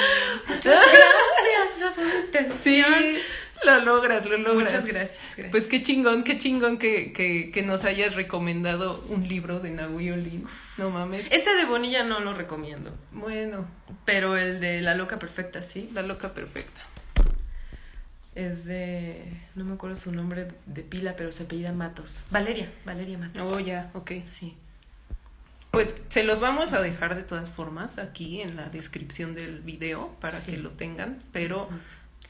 Muchas gracias, esa fue mi intención. Sí, lo logras, lo logras. Muchas gracias, gracias. Pues qué chingón, qué chingón que, que, que nos hayas recomendado un libro de Olin. No mames. Ese de Bonilla no lo recomiendo. Bueno, Pero el de La Loca Perfecta sí. la loca perfecta. Es de. No me acuerdo su nombre de pila, pero se apellida Matos. Valeria, Valeria Matos. Oh, ya, ok. Sí. Pues se los vamos a dejar de todas formas aquí en la descripción del video para Sí. que lo tengan, pero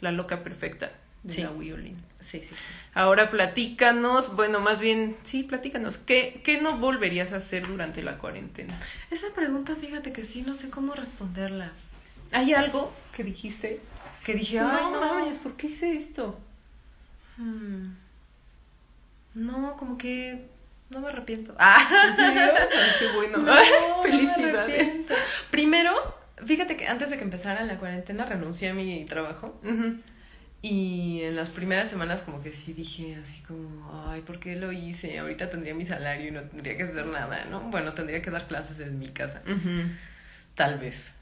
la loca perfecta de Sí. Naui Olin. Sí, sí. sí. Ahora platícanos, bueno, más bien, sí, platícanos, ¿qué, ¿qué no volverías a hacer durante la cuarentena? Esa pregunta, fíjate que sí, no sé cómo responderla. ¿Hay algo que dijiste? Que dije, no, ay, no, mames, ¿por qué hice esto? Hmm. No, como que no me arrepiento. Ah, ¿En serio? Ay, qué bueno. No, no Felicidades. Primero, fíjate que antes de que empezara la cuarentena renuncié a mi trabajo Ujú. Y en las primeras semanas como que sí dije así como, ay, ¿por qué lo hice? Ahorita tendría mi salario y no tendría que hacer nada, ¿no? Bueno, tendría que dar clases en mi casa, tal vez.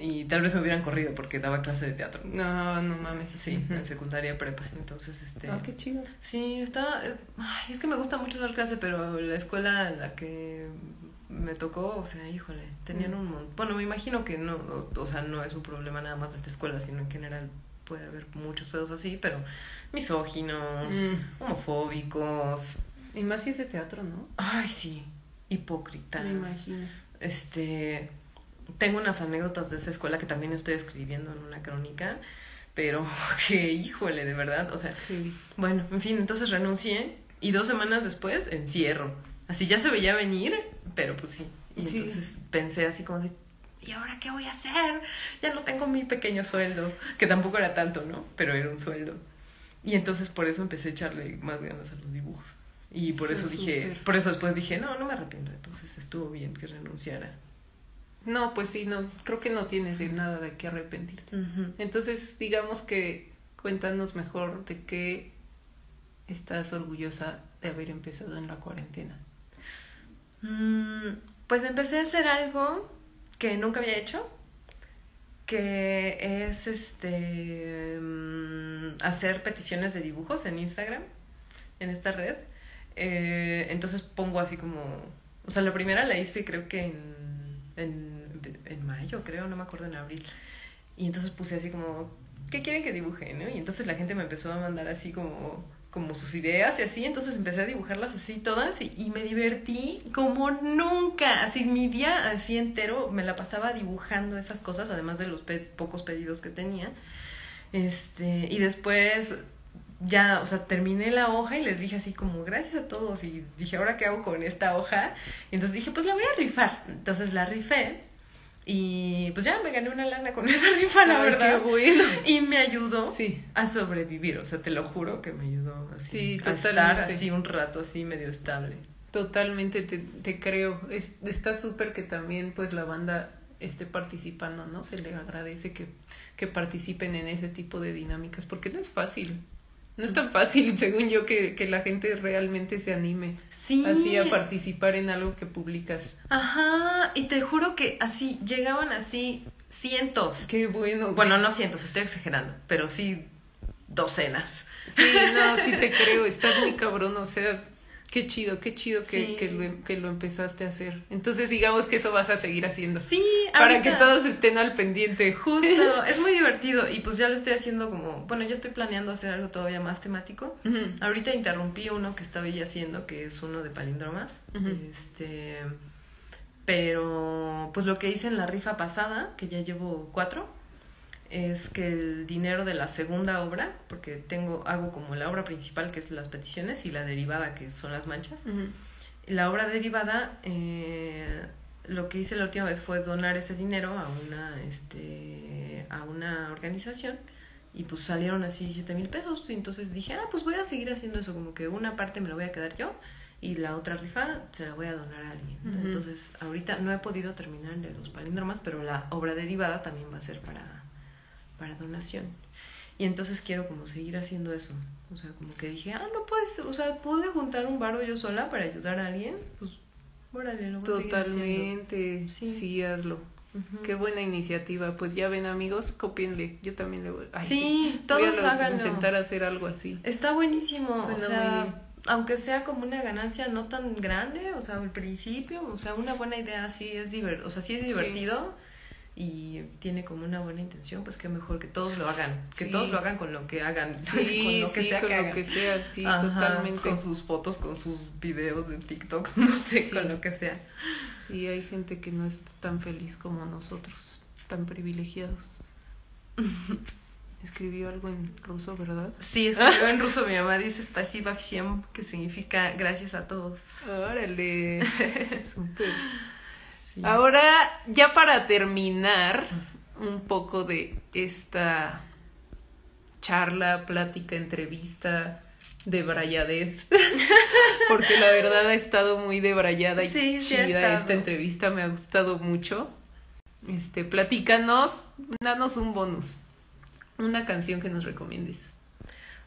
Y tal vez me hubieran corrido porque daba clase de teatro. No, no mames. Sí, en secundaria prepa. Entonces, este... Ah, qué chido. Sí, está. Ay, es que me gusta mucho dar clase, pero la escuela en la que me tocó, o sea, híjole, tenían un montón. Bueno, me imagino que no, o, o sea, no es un problema nada más de esta escuela, sino en general puede haber muchos pedos así, pero misóginos, Mm. homofóbicos. Y más si es de teatro, ¿no? Ay, sí, hipócritas. Me imagino. Este, tengo unas anécdotas de esa escuela que también estoy escribiendo en una crónica, pero que, híjole, de verdad, o sea, Heavy. bueno, en fin, entonces renuncié y dos semanas después encierro. Así ya se veía venir, pero pues sí. Y Sí. entonces pensé así como de, ¿y ahora qué voy a hacer? Ya no tengo mi pequeño sueldo, que tampoco era tanto, ¿no? Pero era un sueldo. Y entonces por eso empecé a echarle más ganas a los dibujos. Y por eso dije, por eso después dije, no, no me arrepiento. Entonces estuvo bien que renunciara. No, pues sí, no, creo que no tienes de nada de qué arrepentirte. Entonces, digamos que cuéntanos mejor de qué estás orgullosa de haber empezado en la cuarentena? Mm, pues empecé a hacer algo que nunca había hecho, que es este mm, hacer peticiones de dibujos en Instagram, en esta red. Eh, entonces pongo así como, o sea, la primera la hice creo que en, en, en mayo, creo, no me acuerdo, en abril. Y entonces puse así como, ¿qué quieren que dibuje? Y entonces la gente me empezó a mandar así como como sus ideas y así, entonces empecé a dibujarlas así todas y, me divertí como nunca, así mi día así entero me la pasaba dibujando esas cosas, además de los pocos pedidos que tenía, este, y después ya, o sea, terminé la hoja y les dije así como gracias a todos y dije, ¿ahora qué hago con esta hoja? Y entonces dije, pues la voy a rifar, entonces la rifé y pues ya me gané una lana con esa rifa, la verdad. Qué bueno. Y me ayudó a sobrevivir. O sea, te lo juro que me ayudó así. a estar así un rato así medio estable. Totalmente te, te creo. Es, está súper que también pues la banda esté participando, ¿no? Se le agradece que, que participen en ese tipo de dinámicas porque no es fácil. No es tan fácil, según yo, que, que la gente realmente se anime sí. así a participar en algo que publicas. Ajá, y te juro que así llegaban así cientos. Qué bueno. Bueno, no cientos, estoy exagerando, pero sí docenas. Sí, no, sí te creo, estás muy cabrón, o sea, Qué chido, qué chido que, que, lo, que lo empezaste a hacer. Entonces digamos que eso vas a seguir haciendo. Sí, Para que todos estén al pendiente. Justo, es muy divertido y pues ya lo estoy haciendo como, bueno, ya estoy planeando hacer algo todavía más temático. Ahorita interrumpí uno que estaba ya haciendo, que es uno de palindromas. Este, pero pues lo que hice en la rifa pasada, que ya llevo cuatro, es que el dinero de la segunda obra, porque tengo, hago como la obra principal que es las peticiones y la derivada que son las manchas. La obra derivada, eh, lo que hice la última vez fue donar ese dinero a una, este, a una organización y pues salieron así siete mil pesos y entonces dije, ah, pues voy a seguir haciendo eso, como que una parte me la voy a quedar yo y la otra rifa se la voy a donar a alguien. Entonces, ahorita no he podido terminar de los palíndromas, pero la obra derivada también va a ser para para donación. Y entonces quiero como seguir haciendo eso. O sea, como que dije, ah, no puedes, o sea, pude juntar un barro yo sola para ayudar a alguien, pues, órale, lo voy Totalmente, sí. sí, hazlo. Qué buena iniciativa. Pues ya ven, amigos, copienle. Yo también le voy. sí, todos hagan intentar hacer algo así. Está buenísimo. o sea, aunque sea como una ganancia no tan grande, o sea, al principio, o sea, una buena idea sí es divertido, o sea, sí es divertido y tiene como una buena intención, pues qué mejor que todos lo hagan, que todos lo hagan con lo que hagan, sí, con lo que sea que lo que sea, sí, totalmente. Con sus fotos, con sus videos de TikTok, no sé, con lo que sea. Sí, hay gente que no está tan feliz como nosotros, tan privilegiados. Escribió algo en ruso, ¿verdad? Sí, escribió en ruso. Mi mamá dice spasiba всем, que significa gracias a todos. Órale, súper. Ahora, ya para terminar un poco de esta charla, plática, entrevista de brayadez, porque la verdad ha estado muy debrayada y chida esta entrevista, me ha gustado mucho. Este, platícanos, danos un bonus, una canción que nos recomiendes.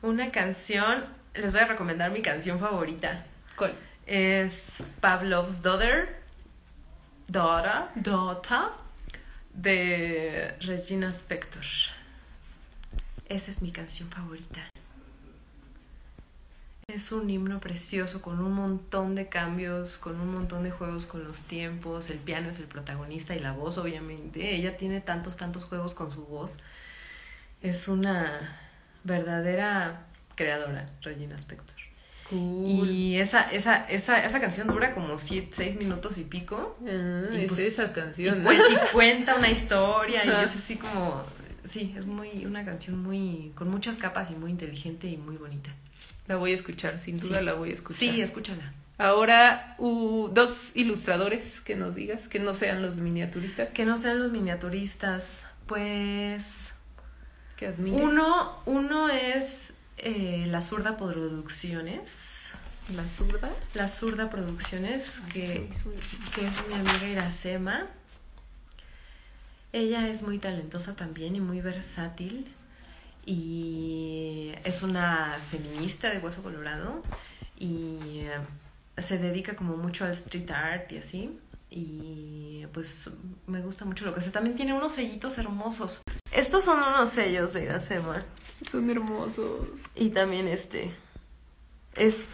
Una canción, les voy a recomendar mi canción favorita. ¿Cuál? Es Pavlov's Daughter Daughter, Daughter de Regina Spector. Esa es mi canción favorita. Es un himno precioso con un montón de cambios, con un montón de juegos con los tiempos. El piano es el protagonista y la voz, obviamente. Ella tiene tantos, tantos juegos con su voz. Es una verdadera creadora, Regina Spector. Y esa, esa, esa, esa canción dura como siete, seis minutos y pico. Ah, es pues, esa canción. Y, cuenta una historia y es así como, sí, es muy, una canción muy, con muchas capas y muy inteligente y muy bonita. La voy a escuchar, sin duda la voy a escuchar. Sí, escúchala. Ahora, dos ilustradores que nos digas, que no sean los miniaturistas. Que no sean los miniaturistas, pues... Que admires. Uno, uno es eh, La Zurda Producciones. ¿La Zurda? La Zurda Producciones, que, que es mi amiga Iracema. Ella es muy talentosa también y muy versátil. y es una feminista de hueso colorado y eh, se dedica como mucho al street art y así. Y pues me gusta mucho lo que hace. También tiene unos sellitos hermosos. Estos son unos sellos de Iracema. Son hermosos. Y también este. Es.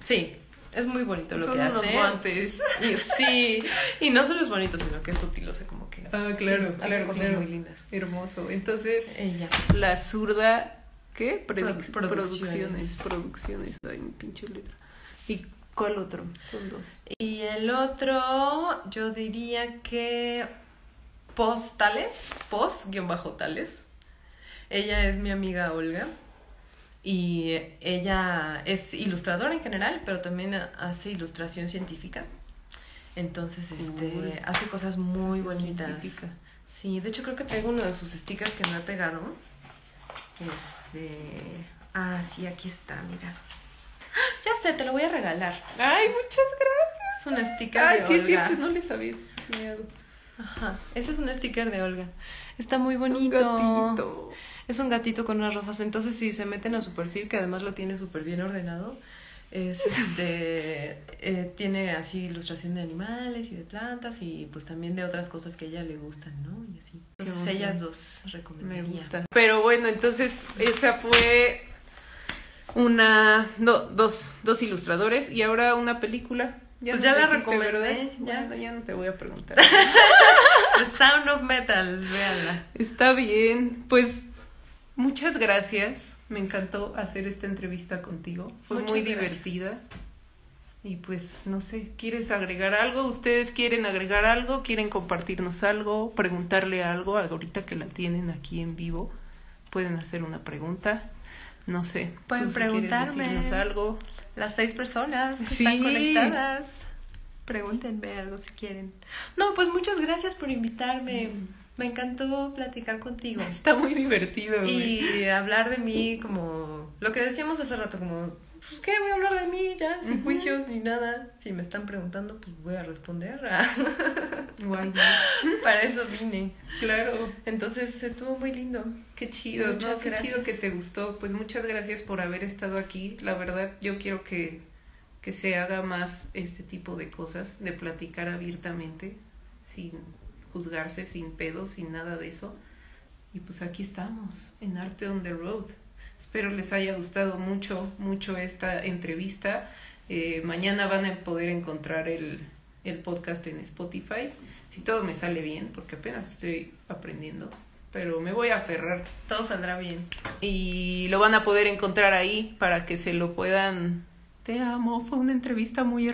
Sí, es muy bonito lo Son que unos hace. guantes. Y sí, y no solo es bonito, sino que es útil, o sea, como que. Ah, claro, sí, hace claro, cosas claro. muy lindas. Hermoso. Entonces, Ella. la zurda. ¿Qué? Produ- producciones. producciones. Producciones. Ay, mi pinche letra. ¿Y cuál otro? Son dos. Y el otro, yo diría que postales, post guion bajo tales. Ella es mi amiga Olga y ella es ilustradora en general, pero también hace ilustración científica. Entonces, este, Uy. hace cosas muy bonitas. científica. Sí, de hecho creo que traigo uno de sus stickers que me ha pegado. Este, ah, sí, aquí está, mira. ¡Ah! Ya sé, te lo voy a regalar. Ay, muchas gracias. Es un sticker Ay, de sí, Olga. no les había enseñado. Ajá, ese es un sticker de Olga. Está muy Un bonito. gatito. Es un gatito con unas rosas. Entonces, si se meten a su perfil, que además lo tiene súper bien ordenado, es este. eh, tiene así ilustración de animales y de plantas y pues también de otras cosas que a ella le gustan, ¿no? Y así. Entonces, ellas dos recomendaría. Me gusta. Pero bueno, entonces esa fue una, no, dos, dos ilustradores y ahora una película. Pues nos ya la dijiste, recomendé, ¿verdad? ya. Bueno, ya no te voy a preguntar. The Sound of Metal, véanla. Está bien, pues muchas gracias. Me encantó hacer esta entrevista contigo. Fue Muchas muy gracias. divertida. Y pues no sé, ¿quieres agregar algo? ¿Ustedes quieren agregar algo? ¿Quieren compartirnos algo? ¿Preguntarle algo? Ahorita que la tienen aquí en vivo, pueden hacer una pregunta. No sé. Pueden si preguntarme. decirnos algo. Las seis personas que Sí. están conectadas. Pregúntenme algo si quieren. No, pues muchas gracias por invitarme. Me encantó platicar contigo. Está muy divertido. Y hablar de mí como lo que decíamos hace rato, como, pues qué, voy a hablar de mí ya, sin juicios ni nada. Si me están preguntando, pues voy a responder. Guay, Para eso vine. claro. Entonces estuvo muy lindo. Qué chido, Muchas no, qué chido gracias. que te gustó. Pues muchas gracias por haber estado aquí. La verdad, yo quiero que, que se haga más este tipo de cosas, de platicar abiertamente, sin juzgarse, sin pedos, sin nada de eso. Y pues aquí estamos, en Arte on the Road. Espero les haya gustado mucho, mucho esta entrevista. Eh, mañana van a poder encontrar el, el podcast en Spotify. Si todo me sale bien, porque apenas estoy aprendiendo. Pero me voy a aferrar Todo saldrá bien. y lo van a poder encontrar ahí para que se lo puedan. Te amo, fue una entrevista muy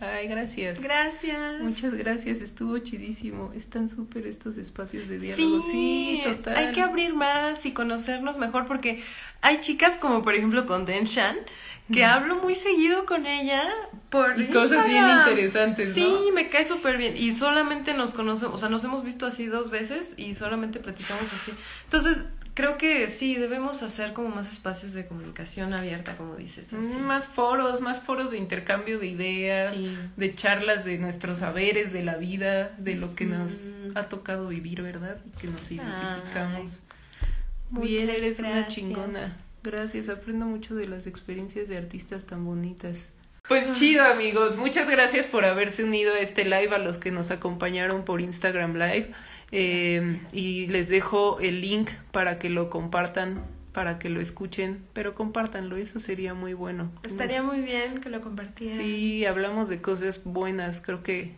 Ay, gracias. Gracias. Muchas gracias, estuvo chidísimo. Están súper estos espacios de diálogo. Sí, total. Hay que abrir más y conocernos mejor porque hay chicas como por ejemplo con Den Shan que hablo muy seguido con ella por Y cosas bien interesantes, ¿no? Sí, me cae súper bien y solamente nos conocemos, o sea, nos hemos visto así dos veces y solamente platicamos así. Entonces, creo que sí, debemos hacer como más espacios de comunicación abierta, como dices. Así. Mm, Más foros, más foros de intercambio de ideas, Sí. de charlas de nuestros saberes, de la vida, de lo que nos Mm. ha tocado vivir, ¿verdad? Y que nos identificamos. Muchas Bien, eres una chingona. Gracias, aprendo mucho de las experiencias de artistas tan bonitas. Pues chido, amigos. Muchas gracias por haberse unido a este live, a los que nos acompañaron por Instagram Live. Eh, y les dejo el link para que lo compartan, para que lo escuchen, pero compártanlo, eso sería muy bueno. Estaría muy bien que lo compartieran. Sí, hablamos de cosas buenas. Creo que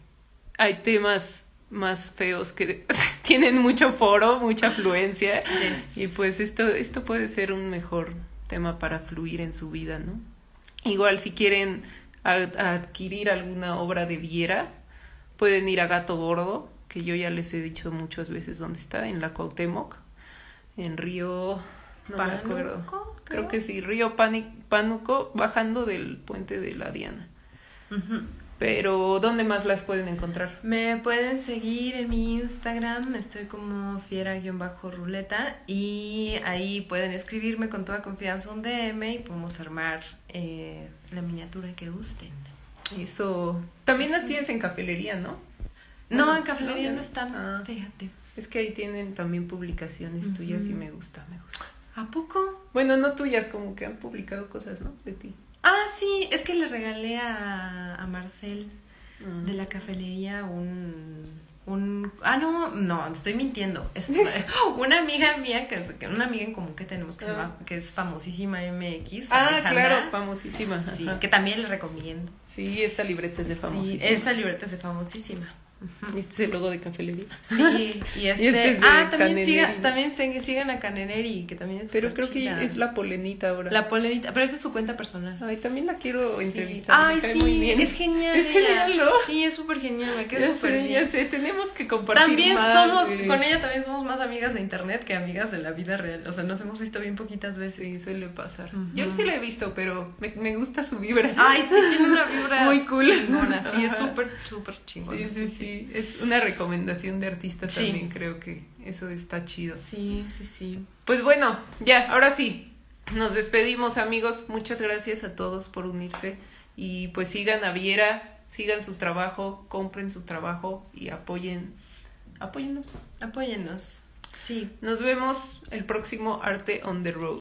hay temas más feos que tienen mucho foro, mucha afluencia. Yes. Y pues esto, esto puede ser un mejor tema para fluir en su vida, ¿no? Igual si quieren adquirir alguna obra de Viera, pueden ir a Gato Gordo, que yo ya les he dicho muchas veces dónde está, en la Cuauhtémoc, en Río, no me acuerdo. Pánuco, Creo que sí, Río Pani- Pánuco, bajando del puente de la Diana. Pero, ¿dónde más las pueden encontrar? Me pueden seguir en mi Instagram, estoy como fiera-ruleta y ahí pueden escribirme con toda confianza un DM y podemos armar eh, la miniatura que gusten. Eso. También las tienes en papelería, ¿no? No, Bueno, en cafelería no están, Ah. fíjate. Es que ahí tienen también publicaciones tuyas y me gusta, me gusta. ¿A poco? Bueno, no tuyas, como que han publicado cosas, ¿no? De ti. Ah, sí, es que le regalé a, a Marcel Ah. de la cafelería un... un ah, no, no, estoy mintiendo. Es una amiga mía, que, es- una amiga en común que tenemos, que, llama- que es famosísima MX. Ah, Alejandra. claro, famosísima. Sí, que también le recomiendo. Sí, esta libreta es de Sí, famosísima. esa libreta es de famosísima. Este es el logo de cafelería. Sí, y este, este es de ah, también, siga, también sigan a Caneneri, que también es Pero creo que chida. es la polenita ahora. La polerita, pero esa es su cuenta personal. Ay, también la quiero Sí. entrevistar. me Ay, cae sí, muy bien. es genial. Es genial, ¿no? Sí, es súper genial, me Ya queda súper bien. ya sé, tenemos que compartir También más, somos, güey. con ella también somos más amigas de internet que amigas de la vida real. O sea, nos hemos visto bien poquitas veces. Sí, suele pasar. Ujú. Yo sí la he visto, pero me, me gusta su vibra. Ay, sí, tiene una vibra Muy cool. chingona. Sí, es Ajá. súper, súper chingona. Sí, sí, sí. Es una recomendación de artistas Sí. también, creo que eso está chido. Sí, sí, sí. Pues bueno, ya, ahora sí. Nos despedimos, amigos. Muchas gracias a todos por unirse. Y pues sigan a Viera, sigan su trabajo, compren su trabajo y apoyen. Apóyennos. Apóyennos. Sí. Nos vemos el próximo Arte on the Road.